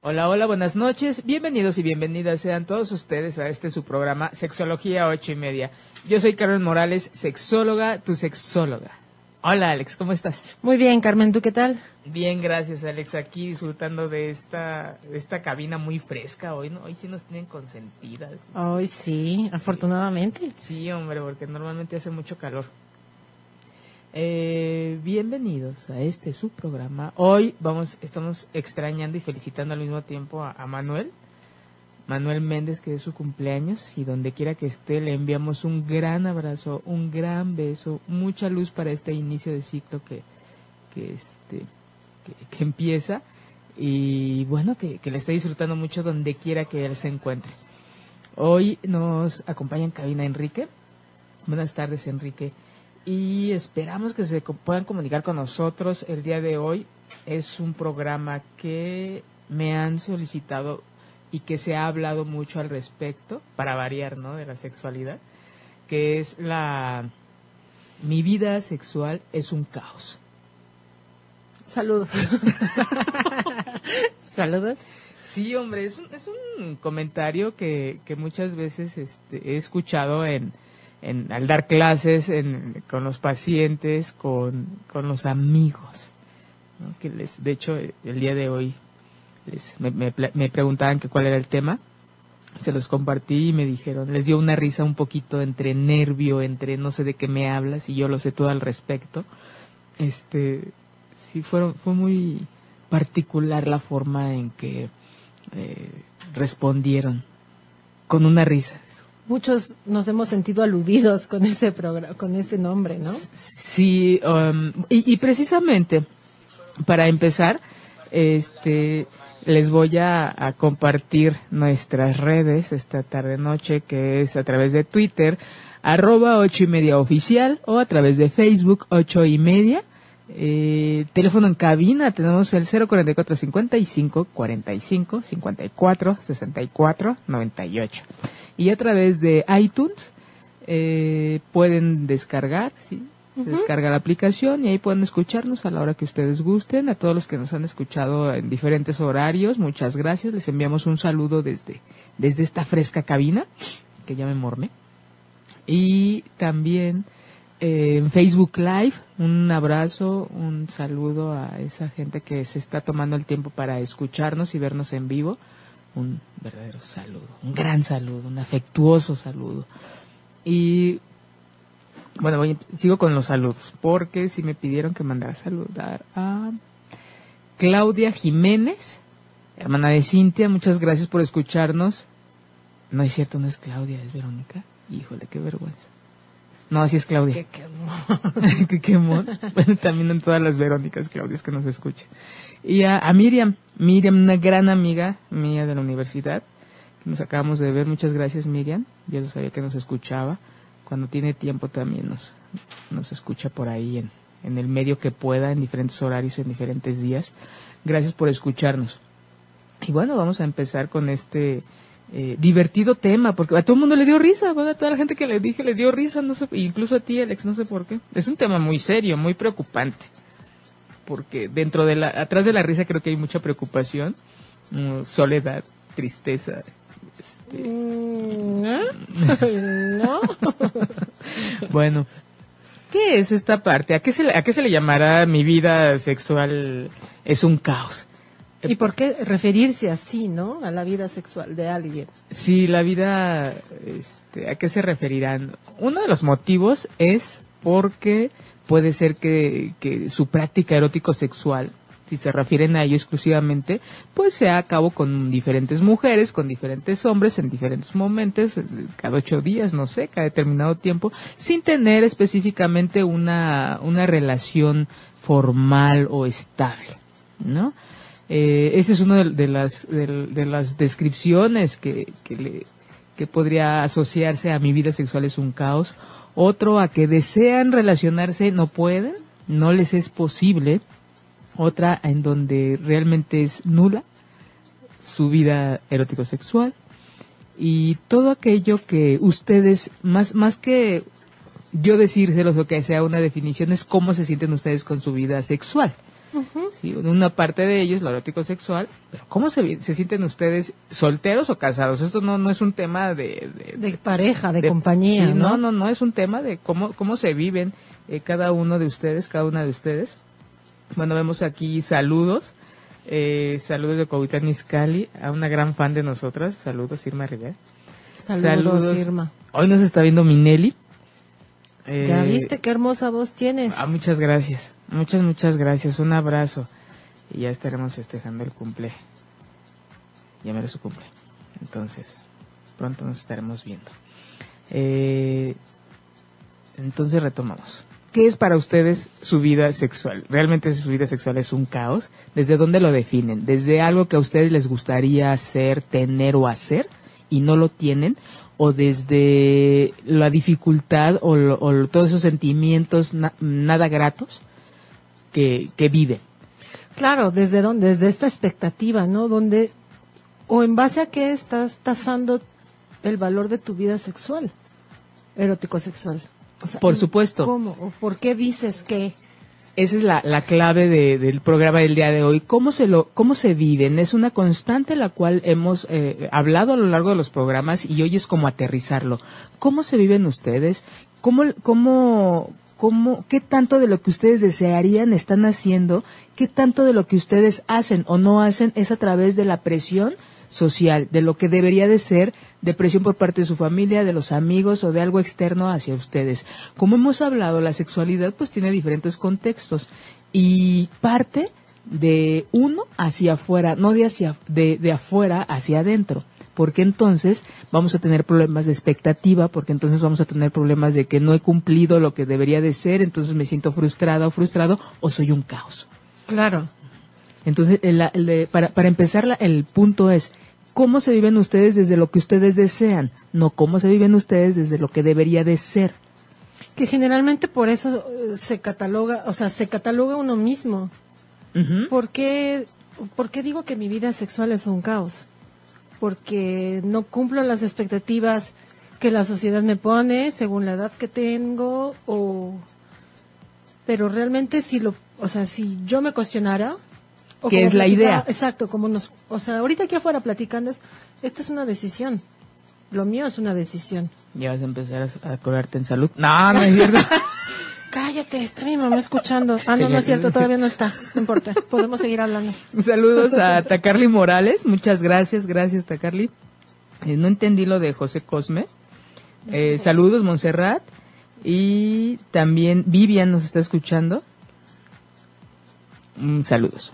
Hola, hola, buenas noches. Bienvenidos y bienvenidas sean todos ustedes a este su programa Sexología ocho y media. Yo soy Carmen Morales, sexóloga, tu sexóloga. Hola, Alex, ¿cómo estás? Muy bien, Carmen, ¿tú qué tal? Bien, gracias, Alex. Aquí disfrutando de esta, de esta cabina muy fresca hoy, ¿no? Hoy sí nos tienen consentidas. Hoy sí, afortunadamente. Sí, hombre, porque normalmente hace mucho calor. Eh, bienvenidos a este su programa. Hoy vamos, estamos extrañando y felicitando al mismo tiempo a, Manuel, Manuel Méndez, que es su cumpleaños y donde quiera que esté le enviamos un gran abrazo, un gran beso, mucha luz para este inicio de ciclo que, que este, que, que empieza y bueno que, que le esté disfrutando mucho donde quiera que él se encuentre. Hoy nos acompaña en cabina Enrique. Buenas tardes, Enrique y esperamos que se puedan comunicar con nosotros el día de hoy. Es un programa que me han solicitado y que se ha hablado mucho al respecto, para variar, ¿no? De la sexualidad, que es la... Mi vida sexual es un caos. Saludos. Saludos. Sí, hombre, es un, es un comentario que, que muchas veces este, he escuchado en, en, al dar clases en, con los pacientes, con, con los amigos. Que les, de hecho, el día de hoy les, me, me, me, preguntaban que cuál era el tema. Se los compartí y me dijeron, les dio una risa un poquito entre nervio, entre no sé de qué me hablas y yo lo sé todo al respecto. Este, sí, fueron, fue muy particular la forma en que eh, respondieron con una risa muchos nos hemos sentido aludidos con ese programa, con ese nombre, ¿no? Sí, um, y, precisamente para empezar, este, les voy a, a, compartir nuestras redes esta tarde noche, que es a través de Twitter, arroba ocho y media oficial, o a través de Facebook ocho y media. Eh, teléfono en cabina tenemos el 044 55 45 54 64 98 y a través de iTunes eh, pueden descargar, ¿sí? Uh -huh. descarga la aplicación y ahí pueden escucharnos a la hora que ustedes gusten. A todos los que nos han escuchado en diferentes horarios, muchas gracias. Les enviamos un saludo desde, desde esta fresca cabina, que ya me mormé. Y también eh, en Facebook Live, un abrazo, un saludo a esa gente que se está tomando el tiempo para escucharnos y vernos en vivo un verdadero saludo, un gran saludo, un afectuoso saludo. Y bueno, voy, sigo con los saludos, porque si me pidieron que mandara a saludar a Claudia Jiménez, hermana de Cintia, muchas gracias por escucharnos. No es cierto, no es Claudia, es Verónica. Híjole, qué vergüenza. No, así es Claudia. Qué quemón. qué quemón. Bueno, también en todas las Verónicas, Claudias que nos escuchen. Y a, a, Miriam, Miriam, una gran amiga mía de la universidad, nos acabamos de ver. Muchas gracias, Miriam. Yo no sabía que nos escuchaba. Cuando tiene tiempo también nos, nos escucha por ahí en, en el medio que pueda, en diferentes horarios, en diferentes días. Gracias por escucharnos. Y bueno, vamos a empezar con este eh, divertido tema, porque a todo el mundo le dio risa, bueno, a toda la gente que le dije le dio risa, no sé, incluso a ti, Alex, no sé por qué. Es un tema muy serio, muy preocupante porque dentro de la, atrás de la risa creo que hay mucha preocupación, um, soledad, tristeza. Este... ¿No? ¿No? bueno, ¿qué es esta parte? ¿A qué, se, ¿A qué se le llamará mi vida sexual es un caos? ¿Y por qué referirse así, no? A la vida sexual de alguien. Sí, la vida, este, ¿a qué se referirán? Uno de los motivos es porque puede ser que, su práctica erótico-sexual, si se refieren a ello exclusivamente, pues se a cabo con diferentes mujeres, con diferentes hombres en diferentes momentos, cada ocho días, no sé, cada determinado tiempo, sin tener específicamente una, una relación formal o estable, ¿no? Eh, esa es una de, de, las, de, de, las descripciones que, que, le, que podría asociarse a mi vida sexual es un caos otro a que desean relacionarse, no pueden, no les es posible, otra en donde realmente es nula su vida erótico-sexual y todo aquello que ustedes, más, más que yo decírselos o que sea una definición, es cómo se sienten ustedes con su vida sexual. ¿Sí? Una parte de ello es lo erótico sexual, pero ¿cómo se, se sienten ustedes solteros o casados? Esto no, no es un tema de... De, pareja, de, compañía, ¿no? ¿no? No, es un tema de cómo, cómo se viven eh, cada uno de ustedes, cada una de ustedes. Bueno, vemos aquí saludos. Eh, saludos de Coahuila Niscali, a una gran fan de nosotras. Saludos, Irma Rivera. Saludos, Irma. Hoy nos está viendo Minelli. Ya eh, viste qué hermosa voz tienes. Ah, muchas gracias. Muchas, muchas gracias. Un abrazo. Y ya estaremos festejando el cumple. Ya me su cumple. Entonces, pronto nos estaremos viendo. Eh, entonces retomamos. ¿Qué es para ustedes su vida sexual? ¿Realmente su vida sexual es un caos? ¿Desde dónde lo definen? ¿Desde algo que a ustedes les gustaría hacer, tener o hacer y no lo tienen? ¿O desde la dificultad o, todos esos sentimientos nada gratos que, que viven? Claro, desde dónde, desde esta expectativa, ¿no? Donde, o en base a qué estás tasando el valor de tu vida sexual, erótico sexual. Por supuesto. ¿Cómo? ¿O por qué dices que? Esa es la, la clave del programa del día de hoy. ¿Cómo se, lo, ¿Cómo se viven? Es una constante la cual hemos eh, hablado a lo largo de los programas y hoy es como aterrizarlo. ¿Cómo se viven ustedes? ¿Cómo, cómo, cómo, qué tanto de lo que ustedes desearían están haciendo? ¿Qué tanto de lo que ustedes hacen o no hacen es a través de la presión social, de lo que debería de ser depresión por parte de su familia, de los amigos o de algo externo hacia ustedes. Como hemos hablado, la sexualidad pues tiene diferentes contextos y parte de uno hacia afuera, no de hacia de, de afuera hacia adentro porque entonces vamos a tener problemas de expectativa, porque entonces vamos a tener problemas de que no he cumplido lo que debería de ser, entonces me siento frustrada o frustrado o soy un caos. Claro. Entonces, para, para empezar, el punto es, ¿cómo se viven ustedes desde lo que ustedes desean? No cómo se viven ustedes desde lo que debería de ser. Que generalmente por eso eh, se cataloga, o sea, se cataloga uno mismo. ¿Por, qué, ¿Por qué digo que mi vida sexual es un caos? Porque no cumplo las expectativas que la sociedad me pone según la edad que tengo o pero realmente si lo o sea si yo me cuestionara que es la idea. Exacto, como nos, o sea, ahorita aquí afuera platicando, es, esto es una decisión. Lo mío es una decisión. Ya vas a empezar a, colarte en salud. No, no es cierto. Cállate, está mi mamá escuchando. Ah, no, no es cierto, todavía no está. No importa, podemos seguir hablando. Saludos a Tacarly Morales. Muchas gracias, gracias, Tacarly. Eh, no entendí lo de José Cosme. Eh, saludos, Montserrat. Y también Vivian nos está escuchando. Mm, saludos.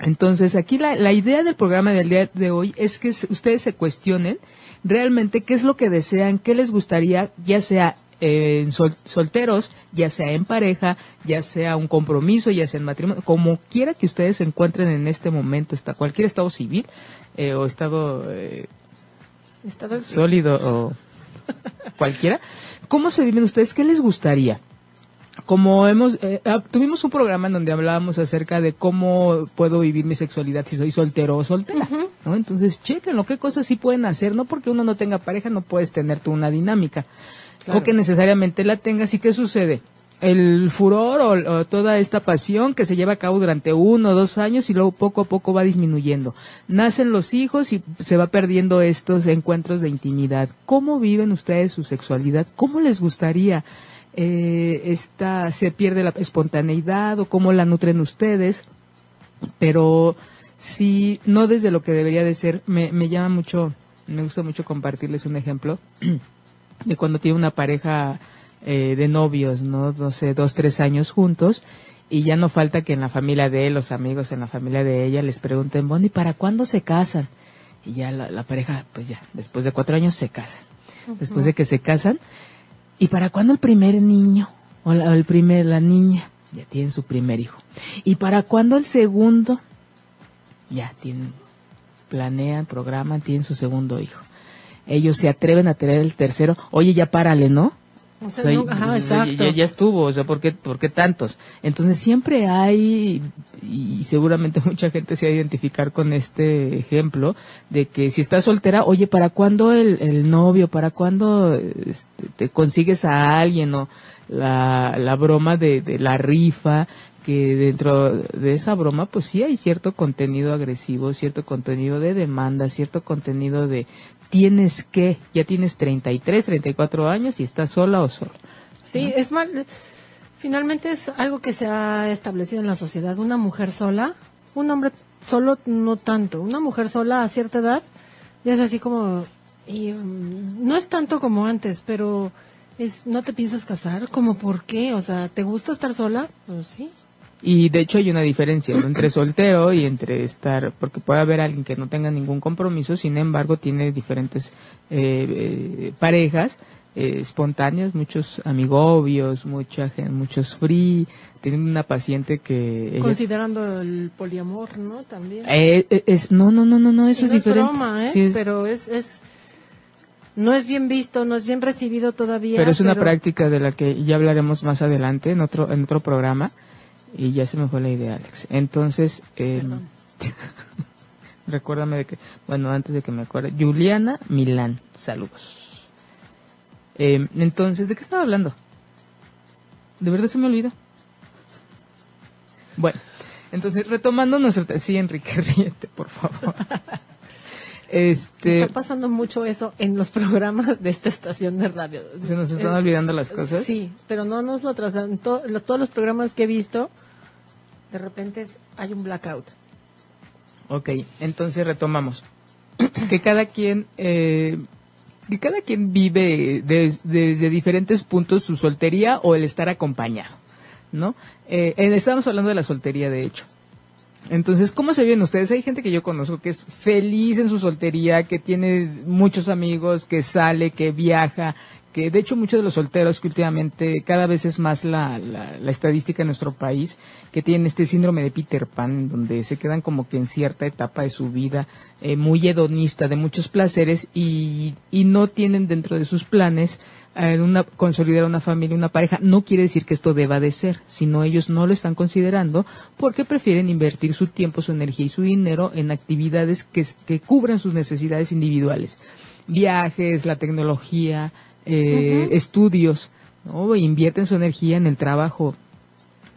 Entonces, aquí la, la, idea del programa del día de hoy es que ustedes se cuestionen realmente qué es lo que desean, qué les gustaría, ya sea eh, en solteros, ya sea en pareja, ya sea un compromiso, ya sea en matrimonio, como quiera que ustedes se encuentren en este momento, está cualquier estado civil eh, o estado, eh, estado sólido o cualquiera, ¿cómo se viven ustedes? ¿Qué les gustaría? Como hemos eh, ah, tuvimos un programa en donde hablábamos acerca de cómo puedo vivir mi sexualidad si soy soltero o soltera, ¿no? Entonces, chequenlo, qué cosas sí pueden hacer, no porque uno no tenga pareja no puedes tener tú una dinámica, o que necesariamente la tengas y qué sucede. El furor o, toda esta pasión que se lleva a cabo durante uno o dos años y luego poco a poco va disminuyendo. Nacen los hijos y se va perdiendo estos encuentros de intimidad. ¿Cómo viven ustedes su sexualidad? ¿Cómo les gustaría? Eh, esta, se pierde la espontaneidad o cómo la nutren ustedes, pero si no desde lo que debería de ser, me, me llama mucho, me gusta mucho compartirles un ejemplo de cuando tiene una pareja eh, de novios, ¿no? No sé, dos, tres años juntos, y ya no falta que en la familia de él, los amigos en la familia de ella les pregunten, bueno, ¿y para cuándo se casan? Y ya la, pareja, pues ya, después de cuatro años se casan. Después de que se casan, ¿Y para cuándo el primer niño o la, el primer, la niña? Ya tienen su primer hijo. ¿Y para cuándo el segundo? Ya tienen, planean, programan, tienen su segundo hijo. Ellos se atreven a tener el tercero. Oye, ya párale, ¿no? Ya, estuvo, o sea, ¿por qué, ¿por qué tantos? Entonces siempre hay, y seguramente mucha gente se va a identificar con este ejemplo, de que si estás soltera, oye, ¿para cuándo el, novio? ¿Para cuándo este, te consigues a alguien? O la, la broma de, de la rifa, que dentro de esa broma pues sí hay cierto contenido agresivo, cierto contenido de demanda, cierto contenido de tienes que, ya tienes 33, 34 años y estás sola o solo. Sí, es mal. Finalmente es algo que se ha establecido en la sociedad. Una mujer sola, un hombre solo no tanto. Una mujer sola a cierta edad ya es así como y, mm, no es tanto como antes, pero es no te piensas casar, como por qué, o sea, ¿te gusta estar sola? Pues sí. Y de hecho hay una diferencia entre soltero y entre estar, porque puede haber alguien que no tenga ningún compromiso, sin embargo tiene diferentes eh, eh, parejas eh, espontáneas, muchos amigobios, mucha muchos free. Tienen una paciente que... Considerando el poliamor, ¿no? También. es, no, no, no, no, no, eso es diferente. ¿eh? Pero es, es no es bien visto, no es bien recibido todavía. Pero es una práctica de la que ya hablaremos más adelante en otro en otro programa y ya se me fue la idea, Alex. Entonces, eh, recuérdame de que, bueno, antes de que me acuerde, Juliana Milán, saludos. Eh, entonces, ¿de qué estaba hablando? De verdad se me olvidó. Bueno, entonces retomando nuestro... Sí, Enrique, ríete, por favor. Este, Está pasando mucho eso en los programas de esta estación de radio. ¿Se nos están olvidando las cosas? Sí, pero no nosotros. En todos los programas que he visto, de repente hay un blackout. Ok, entonces retomamos. que cada quien, eh, que cada quien vive desde diferentes puntos su soltería o el estar acompañado, ¿no? Eh, estamos hablando de la soltería, de hecho. Entonces, ¿cómo se viven ustedes? Hay gente que yo conozco que es feliz en su soltería, que tiene muchos amigos, que sale, que viaja, que de hecho muchos de los solteros que últimamente cada vez es más la, la, estadística en nuestro país, que tienen este síndrome de Peter Pan, donde se quedan como que en cierta etapa de su vida eh, muy hedonista, de muchos placeres y, y no tienen dentro de sus planes una, consolidar una familia, una pareja, no quiere decir que esto deba de ser, sino ellos no lo están considerando porque prefieren invertir su tiempo, su energía y su dinero en actividades que, que cubran sus necesidades individuales. Viajes, la tecnología, eh, estudios, ¿no? invierten su energía en el trabajo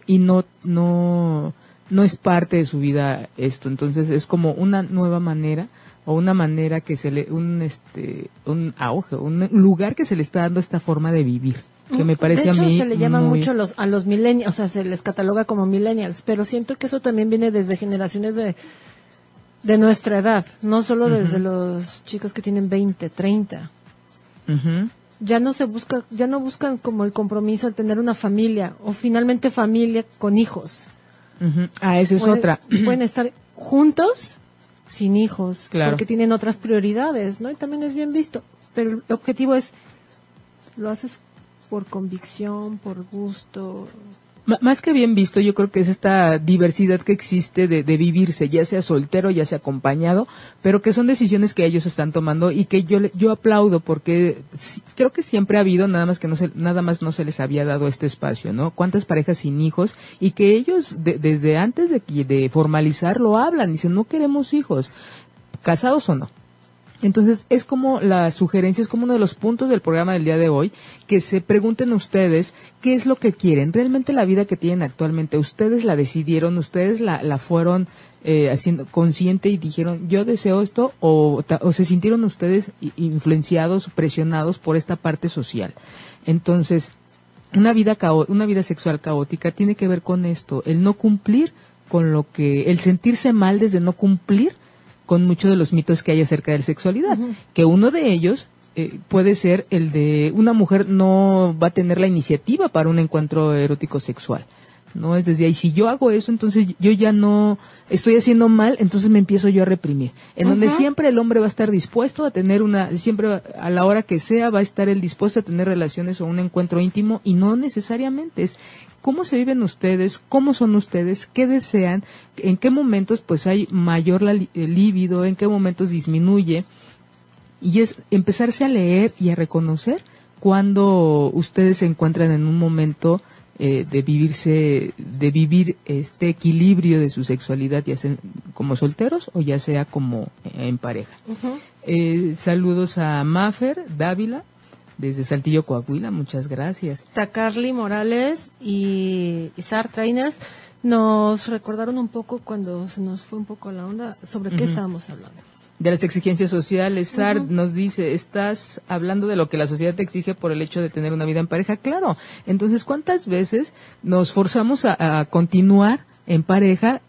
y no, no, no es parte de su vida esto. Entonces es como una nueva manera o una manera que se le, un, este, un auge, un lugar que se le está dando esta forma de vivir que me parece de hecho, a mí se le llama mucho los, a los millennials, o sea, se les cataloga como millennials, pero siento que eso también viene desde generaciones de, de nuestra edad, no solo desde los chicos que tienen 20, 30. Ya no se busca, ya no buscan como el compromiso de tener una familia o finalmente familia con hijos. Ah, esa es otra. Pueden estar juntos sin hijos, porque tienen otras prioridades, ¿no? Y también es bien visto. Pero el objetivo es, lo haces por convicción, por gusto, más que bien visto, yo creo que es esta diversidad que existe de, vivirse, ya sea soltero, ya sea acompañado, pero que son decisiones que ellos están tomando y que yo yo aplaudo porque creo que siempre ha habido, nada más que no se, nada más no se les había dado este espacio, ¿no? Cuántas parejas sin hijos y que ellos desde antes de, de formalizar lo hablan, dicen no queremos hijos, casados o no. Entonces, es como la sugerencia, es como uno de los puntos del programa del día de hoy, que se pregunten ustedes qué es lo que quieren. Realmente la vida que tienen actualmente, ustedes la decidieron, ustedes la, la fueron eh, haciendo consciente y dijeron, yo deseo esto, o, o se sintieron ustedes influenciados, presionados por esta parte social. Entonces, una vida, una vida sexual caótica tiene que ver con esto, el no cumplir con lo que, el sentirse mal desde no cumplir con muchos de los mitos que hay acerca de la sexualidad, que uno de ellos eh, puede ser el de una mujer no va a tener la iniciativa para un encuentro erótico sexual. No es desde ahí, si yo hago eso, entonces yo ya no estoy haciendo mal, entonces me empiezo yo a reprimir. En donde siempre el hombre va a estar dispuesto a tener una, siempre a la hora que sea va a estar él dispuesto a tener relaciones o un encuentro íntimo y no necesariamente es cómo se viven ustedes, cómo son ustedes, qué desean, en qué momentos pues hay mayor la, líbido, en qué momentos disminuye. Y es empezarse a leer y a reconocer cuando ustedes se encuentran en un momento eh, de vivirse, de vivir este equilibrio de su sexualidad, ya sea como solteros o ya sea como en pareja. Eh, saludos a Maffer Dávila, desde Saltillo, Coahuila. Muchas gracias. Tacarly Morales y Isar Trainers. nos recordaron un poco cuando se nos fue un poco la onda sobre qué estábamos hablando. De las exigencias sociales, Sard nos dice, estás hablando de lo que la sociedad te exige por el hecho de tener una vida en pareja. Claro, entonces, ¿cuántas veces nos forzamos a continuar en pareja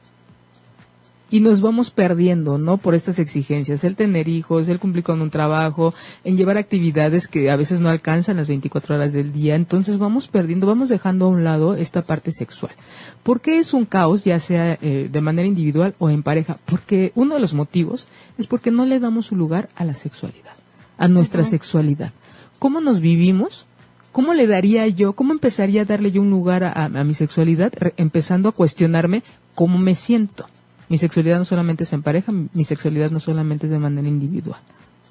y nos vamos perdiendo, ¿no? Por estas exigencias, el tener hijos, el cumplir con un trabajo, en llevar actividades que a veces no alcanzan las 24 horas del día, entonces vamos perdiendo, vamos dejando a un lado esta parte sexual. ¿Por qué es un caos, ya sea eh, de manera individual o en pareja? Porque uno de los motivos es porque no le damos su lugar a la sexualidad, a nuestra sexualidad. ¿Cómo nos vivimos? ¿Cómo le daría yo, cómo empezaría a darle yo un lugar a, a mi sexualidad, empezando a cuestionarme cómo me siento? Mi sexualidad no solamente es en pareja, mi sexualidad no solamente es de manera individual,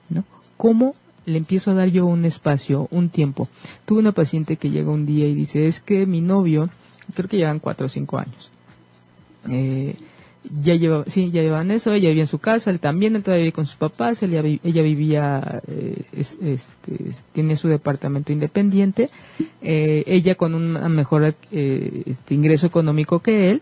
¿no? ¿Cómo le empiezo a dar yo un espacio, un tiempo? Tuve una paciente que llega un día y dice, es que mi novio, creo que llevan cuatro o cinco años, eh, ya lleva, sí, ya llevan eso, ella vivía en su casa, él también, él todavía vivía con sus papás, ella, ella vivía, eh, este, tiene su departamento independiente, eh, ella con un mejor este, ingreso económico que él,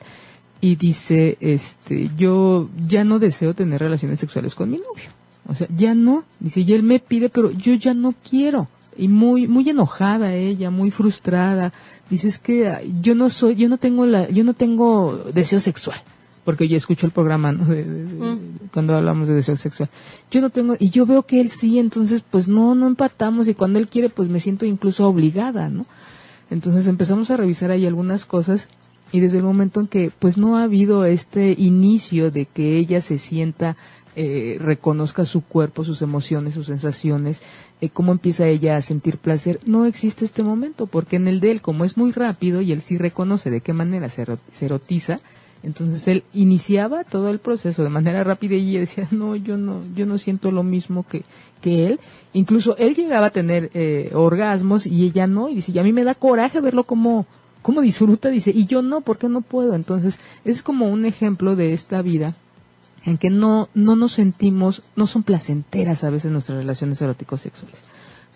y dice, este, yo ya no deseo tener relaciones sexuales con mi novio. O sea, ya no. Dice, y él me pide, pero yo ya no quiero. Y muy, muy enojada ella, muy frustrada. Dice, es que yo no soy, yo no tengo la, yo no tengo deseo sexual. Porque yo escucho el programa, ¿no? Mm. Cuando hablamos de deseo sexual. Yo no tengo, y yo veo que él sí, entonces pues no, no empatamos y cuando él quiere pues me siento incluso obligada, ¿no? Entonces empezamos a revisar ahí algunas cosas y desde el momento en que pues no ha habido este inicio de que ella se sienta eh, reconozca su cuerpo, sus emociones, sus sensaciones, eh, cómo empieza ella a sentir placer, no existe este momento, porque en el de él, como es muy rápido y él sí reconoce de qué manera se, erotiza, entonces él iniciaba todo el proceso de manera rápida y ella decía, no, yo no, yo no siento lo mismo que, que él. Incluso él llegaba a tener eh, orgasmos y ella no, y dice, y a mí me da coraje verlo como, ¿Cómo disfruta? Dice, y yo no, ¿por qué no puedo? Entonces, es como un ejemplo de esta vida en que no, no nos sentimos, no son placenteras a veces nuestras relaciones eróticos sexuales.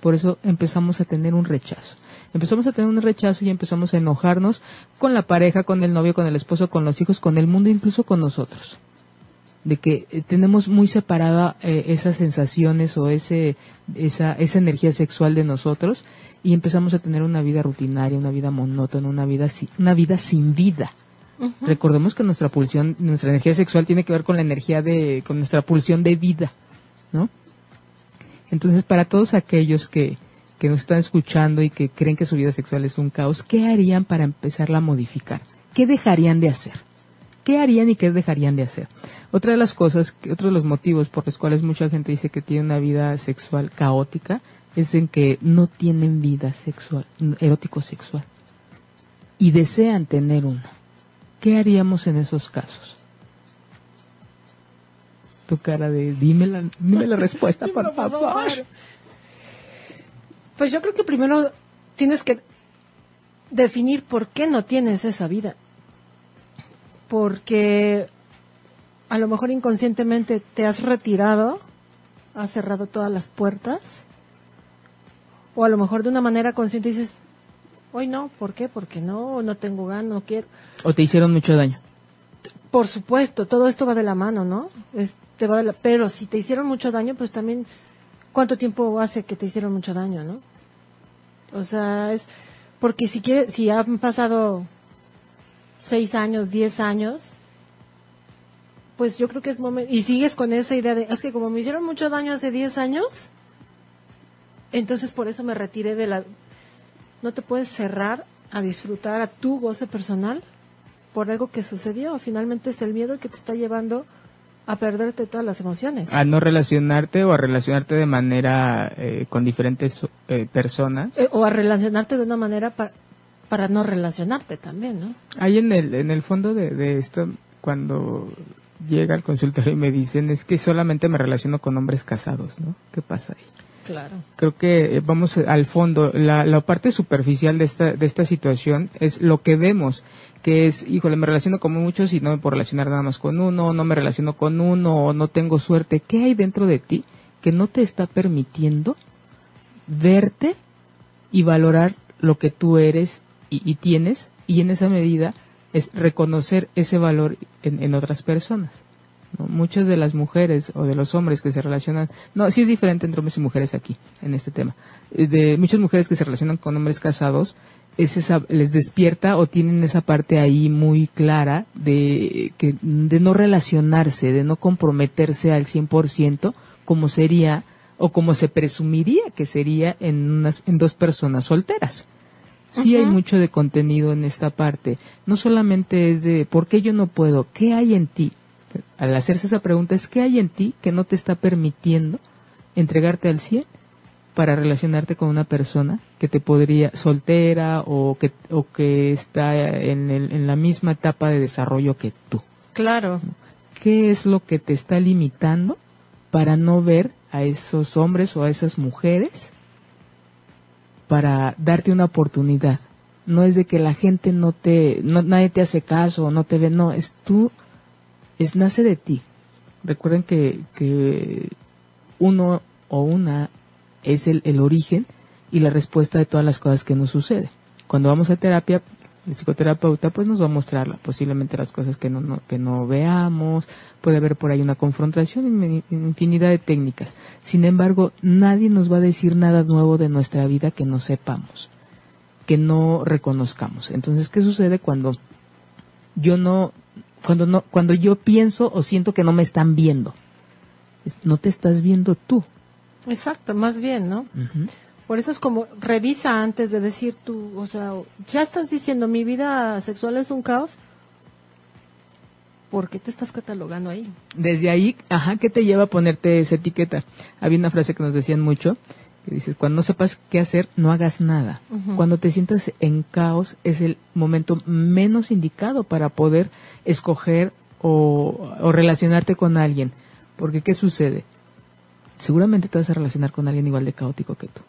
Por eso empezamos a tener un rechazo. Empezamos a tener un rechazo y empezamos a enojarnos con la pareja, con el novio, con el esposo, con los hijos, con el mundo, incluso con nosotros. De que eh, tenemos muy separada eh, esas sensaciones o ese, esa, esa energía sexual de nosotros y empezamos a tener una vida rutinaria, una vida monótona, una vida, una vida sin vida. Recordemos que nuestra pulsión, nuestra energía sexual tiene que ver con la energía de, con nuestra pulsión de vida, ¿no? Entonces, para todos aquellos que, que nos están escuchando y que creen que su vida sexual es un caos, ¿qué harían para empezarla a modificar? ¿Qué dejarían de hacer? ¿Qué harían y qué dejarían de hacer? Otra de las cosas, otro de los motivos por los cuales mucha gente dice que tiene una vida sexual caótica es en que no tienen vida sexual, erótico sexual, y desean tener una. ¿Qué haríamos en esos casos? Tu cara de dime la, dime la respuesta, por favor. Pues yo creo que primero tienes que definir por qué no tienes esa vida. Porque a lo mejor inconscientemente te has retirado, has cerrado todas las puertas o a lo mejor de una manera consciente dices, hoy no, ¿por qué? Porque no, no tengo ganas, no quiero. O te hicieron mucho daño. Por supuesto, todo esto va de la mano, ¿no? te va pero si te hicieron mucho daño, pues también, ¿cuánto tiempo hace que te hicieron mucho daño, no? O sea, es, porque si quiere, si han pasado seis años, diez años, pues yo creo que es momento, y sigues con esa idea de, es que como me hicieron mucho daño hace diez años, entonces por eso me retiré de la... No te puedes cerrar a disfrutar a tu goce personal por algo que sucedió. Finalmente es el miedo que te está llevando a perderte todas las emociones. A no relacionarte o a relacionarte de manera eh, con diferentes eh, personas. Eh, o a relacionarte de una manera para, para no relacionarte también, ¿no? Hay en el, en el fondo de, de esto, cuando llega al consultorio y me dicen, es que solamente me relaciono con hombres casados, ¿no? ¿Qué pasa ahí? Claro. Creo que eh, vamos al fondo. La, la parte superficial de esta, de esta situación es lo que vemos, que es, híjole, me relaciono con muchos y no me puedo relacionar nada más con uno, no me relaciono con uno, o no tengo suerte. ¿Qué hay dentro de ti que no te está permitiendo verte y valorar lo que tú eres y, tienes y en esa medida es reconocer ese valor en, otras personas. Muchas de las mujeres o de los hombres que se relacionan, no, sí es diferente entre hombres y mujeres aquí, en este tema. Eh, de muchas mujeres que se relacionan con hombres casados, es esa, les despierta o tienen esa parte ahí muy clara de, que, de no relacionarse, de no comprometerse al 100% como sería o como se presumiría que sería en, unas, en dos personas solteras. Sí hay mucho de contenido en esta parte. No solamente es de ¿por qué yo no puedo? ¿Qué hay en ti? Al hacerse esa pregunta es ¿qué hay en ti que no te está permitiendo entregarte al 100 para relacionarte con una persona que te podría soltera o que o que está en, en la misma etapa de desarrollo que tú? Claro. ¿Qué es lo que te está limitando para no ver a esos hombres o a esas mujeres para darte una oportunidad. No es de que la gente no te, no, nadie te hace caso no te ve, no, es tú, es nace de ti. Recuerden que, que uno o una es el, el origen y la respuesta de todas las cosas que nos suceden. Cuando vamos a terapia, el psicoterapeuta pues nos va a mostrar posiblemente las cosas que no, que no veamos, puede haber por ahí una confrontación, infinidad de técnicas. Sin embargo, nadie nos va a decir nada nuevo de nuestra vida que no sepamos, que no reconozcamos. Entonces, ¿qué sucede cuando yo no, cuando no, cuando yo pienso o siento que no me están viendo? No te estás viendo tú. Exacto, más bien, ¿no? Por eso es como revisa antes de decir tú, o sea, ya estás diciendo mi vida sexual es un caos. ¿Por qué te estás catalogando ahí? Desde ahí, ajá, ¿qué te lleva a ponerte esa etiqueta? Había una frase que nos decían mucho, que dices, cuando no sepas qué hacer, no hagas nada. Cuando te sientas en caos, es el momento menos indicado para poder escoger o, o relacionarte con alguien. Porque, ¿qué sucede? Seguramente te vas a relacionar con alguien igual de caótico que tú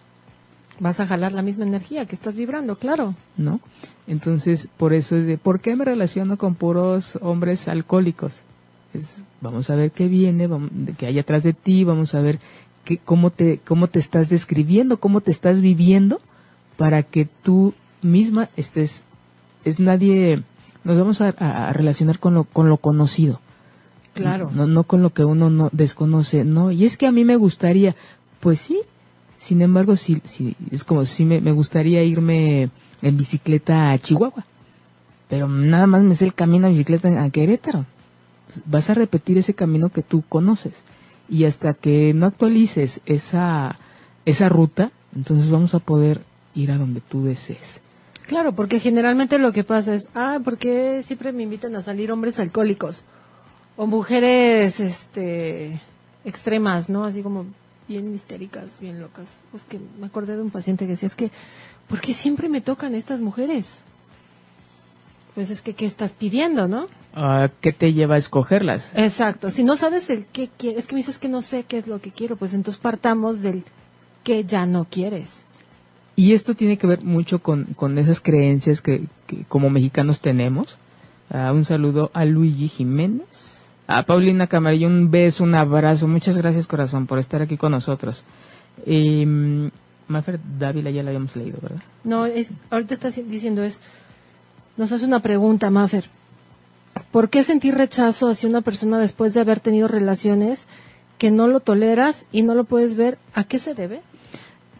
vas a jalar la misma energía que estás vibrando, claro. ¿No? Entonces, por eso es de, ¿por qué me relaciono con puros hombres alcohólicos? vamos a ver qué viene, vamos, qué hay atrás de ti, vamos a ver qué, cómo, te, cómo te estás describiendo, cómo te estás viviendo para que tú misma estés, es nadie, nos vamos a, relacionar con lo, con lo conocido. Claro. No, no con lo que uno no desconoce, no. Y es que a mí me gustaría, pues sí, sin embargo, sí, sí es como si me, gustaría irme en bicicleta a Chihuahua, pero nada más me sé el camino a bicicleta a Querétaro. Vas a repetir ese camino que tú conoces y hasta que no actualices esa esa ruta, entonces vamos a poder ir a donde tú desees. Claro, porque generalmente lo que pasa es, ah, ¿por qué siempre me invitan a salir hombres alcohólicos o mujeres este extremas, ¿no? Así como bien histéricas, bien locas. Pues que me acordé de un paciente que decía, es que, ¿por qué siempre me tocan estas mujeres? Pues es que, ¿qué estás pidiendo, no? Uh, ¿Qué te lleva a escogerlas? Exacto. Si no sabes el qué quieres, es que me dices que no sé qué es lo que quiero, pues entonces partamos del que ya no quieres. Y esto tiene que ver mucho con, con esas creencias que, como mexicanos tenemos. Uh, un saludo a Luigi Jiménez a Paulina Camarillo un beso, un abrazo. Muchas gracias, corazón, por estar aquí con nosotros. Y, mm, Mafer Dávila ya la habíamos leído, ¿verdad? No, es, ahorita está diciendo es, nos hace una pregunta, Mafer. ¿Por qué sentir rechazo hacia una persona después de haber tenido relaciones que no lo toleras y no lo puedes ver? ¿A qué se debe?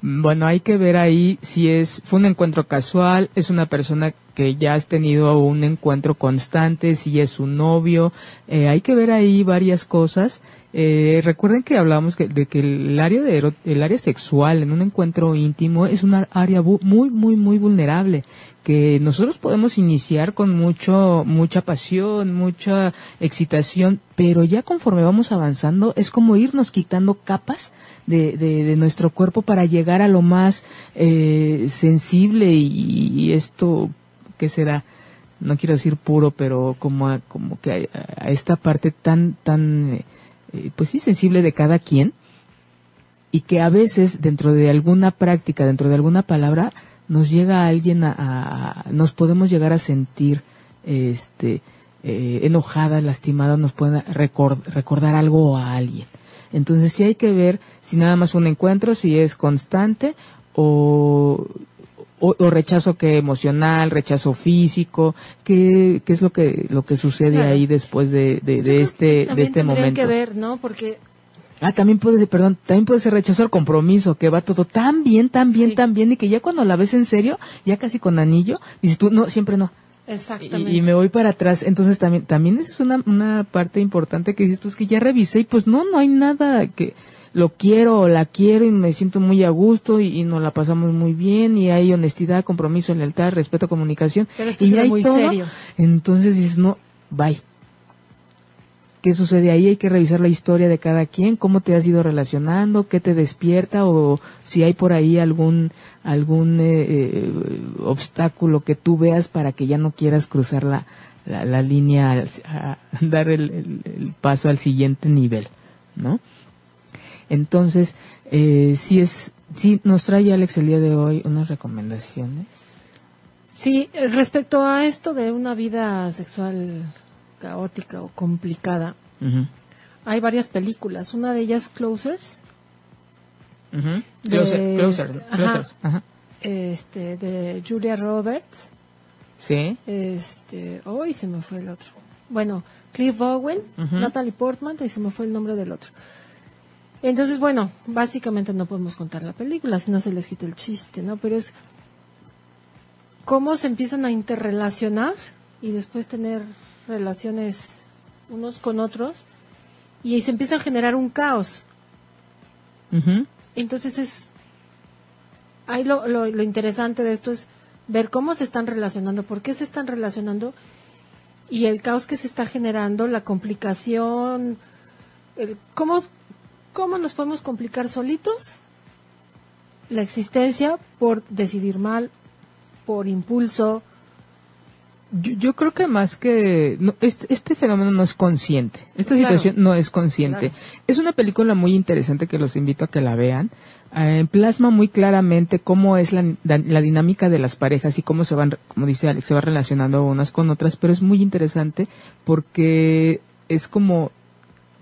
Bueno, hay que ver ahí si es fue un encuentro casual, es una persona que ya has tenido un encuentro constante, si es un novio, eh, hay que ver ahí varias cosas. Eh, recuerden que hablábamos de que el área de el área sexual en un encuentro íntimo es una área muy muy muy vulnerable que nosotros podemos iniciar con mucho, mucha pasión, mucha excitación, pero ya conforme vamos avanzando es como irnos quitando capas de, de, nuestro cuerpo para llegar a lo más eh, sensible y, esto, ¿qué será? No quiero decir puro, pero como, a, como que a, esta parte tan, tan, eh, pues sí, sensible de cada quien y que a veces dentro de alguna práctica, dentro de alguna palabra, nos llega alguien a, nos podemos llegar a sentir este eh, enojada, lastimada, nos puede recordar algo a alguien. Entonces sí hay que ver si nada más un encuentro, si es constante o, o, rechazo que emocional, rechazo físico, qué, qué es lo que lo que sucede ahí después de, de, este de este momento. que ver, ¿no? Porque Ah, también puede ser, perdón, también puede ser rechazo al compromiso, que va todo tan bien, tan bien, tan bien, y que ya cuando la ves en serio, ya casi con anillo, dices tú, no, siempre no. Exactamente. Y, me voy para atrás. Entonces también, también esa es una, una parte importante que dices tú, es que ya revisé y pues no, no hay nada que lo quiero o la quiero y me siento muy a gusto y, nos la pasamos muy bien y hay honestidad, compromiso, lealtad, respeto, comunicación. Pero esto y hay muy serio. Entonces dices, no, bye qué sucede ahí, hay que revisar la historia de cada quien, cómo te has ido relacionando, qué te despierta o si hay por ahí algún algún eh, eh, obstáculo que tú veas para que ya no quieras cruzar la, la, línea, a, dar el, paso al siguiente nivel, ¿no? Entonces, eh, sí es, sí nos trae Alex el día de hoy unas recomendaciones. Sí, respecto a esto de una vida sexual caótica o complicada. Hay varias películas. Una de ellas, Closers. Closers. Este, de Julia Roberts. Sí. Este, hoy se me fue el otro. Bueno, Cliff Owen, Natalie Portman, y se me fue el nombre del otro. Entonces, bueno, básicamente no podemos contar la película, si no se les quita el chiste, ¿no? Pero es cómo se empiezan a interrelacionar y después tener relaciones unos con otros y se empieza a generar un caos. Entonces es ahí lo, lo, interesante de esto es ver cómo se están relacionando, por qué se están relacionando y el caos que se está generando, la complicación, el, cómo, cómo nos podemos complicar solitos la existencia por decidir mal, por impulso, yo, creo que más que este, este, fenómeno no es consciente. Esta situación no es consciente. Es una película muy interesante que los invito a que la vean. Eh, plasma muy claramente cómo es la, la, dinámica de las parejas y cómo se van, como dice Alex, se va relacionando unas con otras, pero es muy interesante porque es como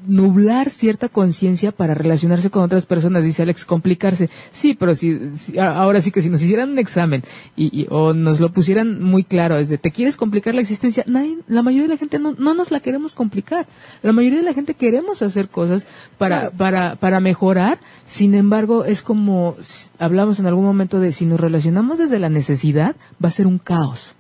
nublar cierta conciencia para relacionarse con otras personas, dice Alex, complicarse. Sí, pero si, ahora sí que si nos hicieran un examen y, o nos lo pusieran muy claro, es de, ¿te quieres complicar la existencia? Nadie, la mayoría de la gente no, no nos la queremos complicar. La mayoría de la gente queremos hacer cosas para, para, para mejorar. Sin embargo, es como hablamos en algún momento de si nos relacionamos desde la necesidad, va a ser un caos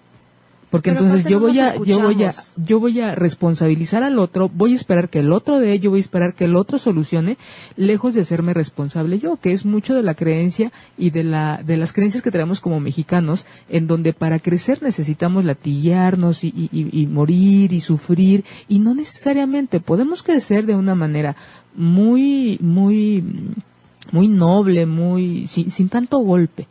porque entonces yo voy a yo voy a yo voy a responsabilizar al otro voy a esperar que el otro de ello voy a esperar que el otro solucione lejos de hacerme responsable yo que es mucho de la creencia y de la de las creencias que tenemos como mexicanos en donde para crecer necesitamos latillarnos y, y, morir y sufrir y no necesariamente podemos crecer de una manera muy muy muy noble muy sin, sin tanto golpe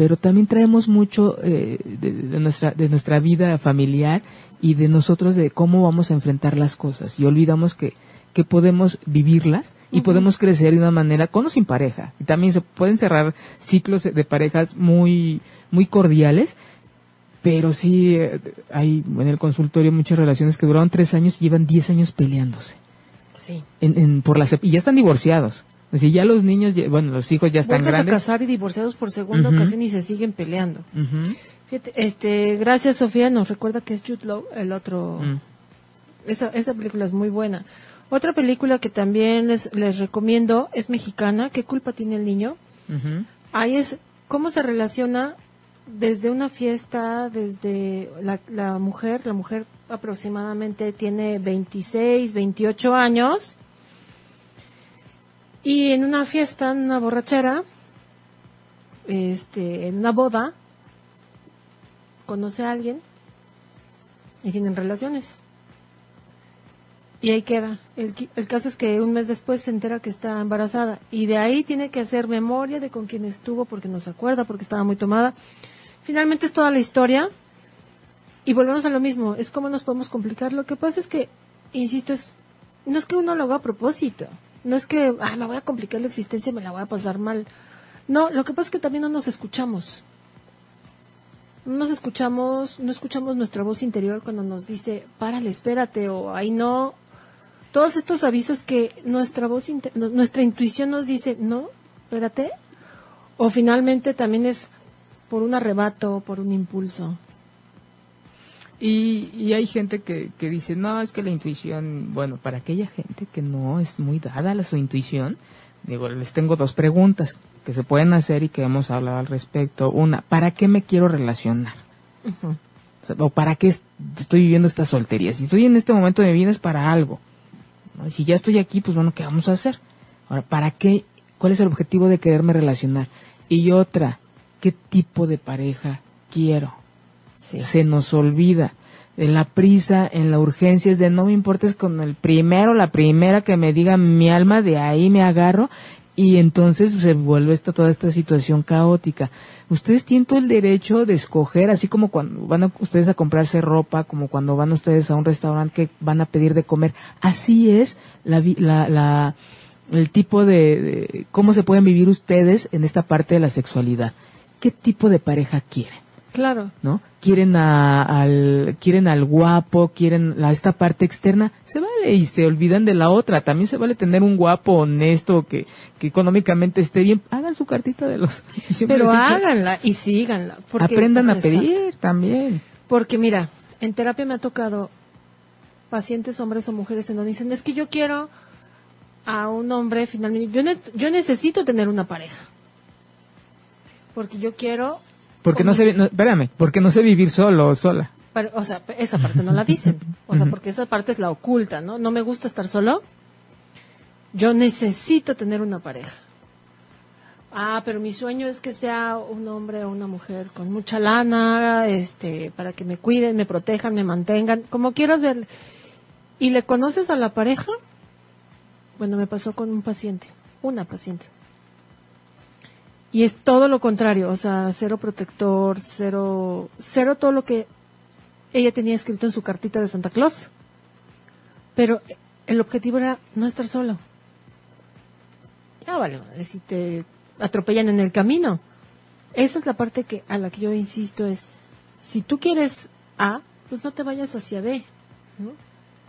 pero también traemos mucho eh, de, nuestra, de nuestra vida familiar y de nosotros de cómo vamos a enfrentar las cosas y olvidamos que, que podemos vivirlas y podemos crecer de una manera con o sin pareja. Y también se pueden cerrar ciclos de parejas muy, muy cordiales, pero sí eh, hay en el consultorio muchas relaciones que duraron tres años y llevan diez años peleándose. Sí. En, por las, y ya están divorciados. Si ya los niños, bueno, los hijos ya están grandes. a casar y divorciados por segunda ocasión y se siguen peleando. este, gracias Sofía, nos recuerda que es Jude Law, el otro. Mm. Esa, esa película es muy buena. Otra película que también les, les recomiendo es mexicana, ¿Qué culpa tiene el niño? Ahí es cómo se relaciona desde una fiesta, desde la, la mujer, la mujer aproximadamente tiene 26, 28 años y en una fiesta, en una borrachera, este, en una boda, conoce a alguien y tienen relaciones. Y ahí queda. El, el, caso es que un mes después se entera que está embarazada. Y de ahí tiene que hacer memoria de con quién estuvo, porque no se acuerda, porque estaba muy tomada. Finalmente es toda la historia. Y volvemos a lo mismo. Es como nos podemos complicar. Lo que pasa es que, insisto, es no es que uno lo haga a propósito. No es que, ah, me voy a complicar la existencia, me la voy a pasar mal. No, lo que pasa es que también no nos escuchamos. No nos escuchamos, no escuchamos nuestra voz interior cuando nos dice, párale, espérate, o ahí no. Todos estos avisos que nuestra voz, nuestra intuición nos dice, no, espérate. O finalmente también es, por un arrebato, por un impulso. Y, y hay gente que, que dice, no, es que la intuición, bueno, para aquella gente que no es muy dada a su intuición, digo, les tengo dos preguntas que se pueden hacer y que hemos hablado al respecto. Una, ¿para qué me quiero relacionar? o, para qué estoy viviendo esta soltería? Si estoy en este momento de mi vida es para algo. Y si ya estoy aquí, pues bueno, ¿qué vamos a hacer? Ahora, ¿para qué? ¿Cuál es el objetivo de quererme relacionar? Y otra, ¿qué tipo de pareja quiero? Se nos olvida. En la prisa, en la urgencia, es de no me importes con el primero, la primera que me diga mi alma, de ahí me agarro y entonces se vuelve esta, toda esta situación caótica. Ustedes tienen todo el derecho de escoger, así como cuando van ustedes a comprarse ropa, como cuando van ustedes a un restaurante que van a pedir de comer. Así es la, la, el tipo de, de, cómo se pueden vivir ustedes en esta parte de la sexualidad. ¿Qué tipo de pareja quieren? Claro. ¿No? Quieren al, quieren al guapo, quieren a esta parte externa, se vale y se olvidan de la otra. También se vale tener un guapo honesto que, que económicamente esté bien. Hagan su cartita de los. Pero háganla y síganla. aprendan a pedir también. Porque mira, en terapia me ha tocado pacientes hombres o mujeres en donde dicen, es que yo quiero a un hombre finalmente, yo, yo necesito tener una pareja. Porque yo quiero porque no sé, espérame, porque no sé vivir solo o sola. o sea, esa parte no la dicen. O sea, porque esa parte es la oculta, ¿no? No me gusta estar solo. Yo necesito tener una pareja. Ah, pero mi sueño es que sea un hombre o una mujer con mucha lana, este, para que me cuiden, me protejan, me mantengan, como quieras ver. ¿Y le conoces a la pareja? Bueno, me pasó con un paciente, una paciente. Y es todo lo contrario, o sea, cero protector, cero, cero todo lo que ella tenía escrito en su cartita de Santa Claus. Pero el objetivo era no estar solo. Ya vale, si te atropellan en el camino. Esa es la parte que a la que yo insisto es, si tú quieres A, pues no te vayas hacia B. ¿no?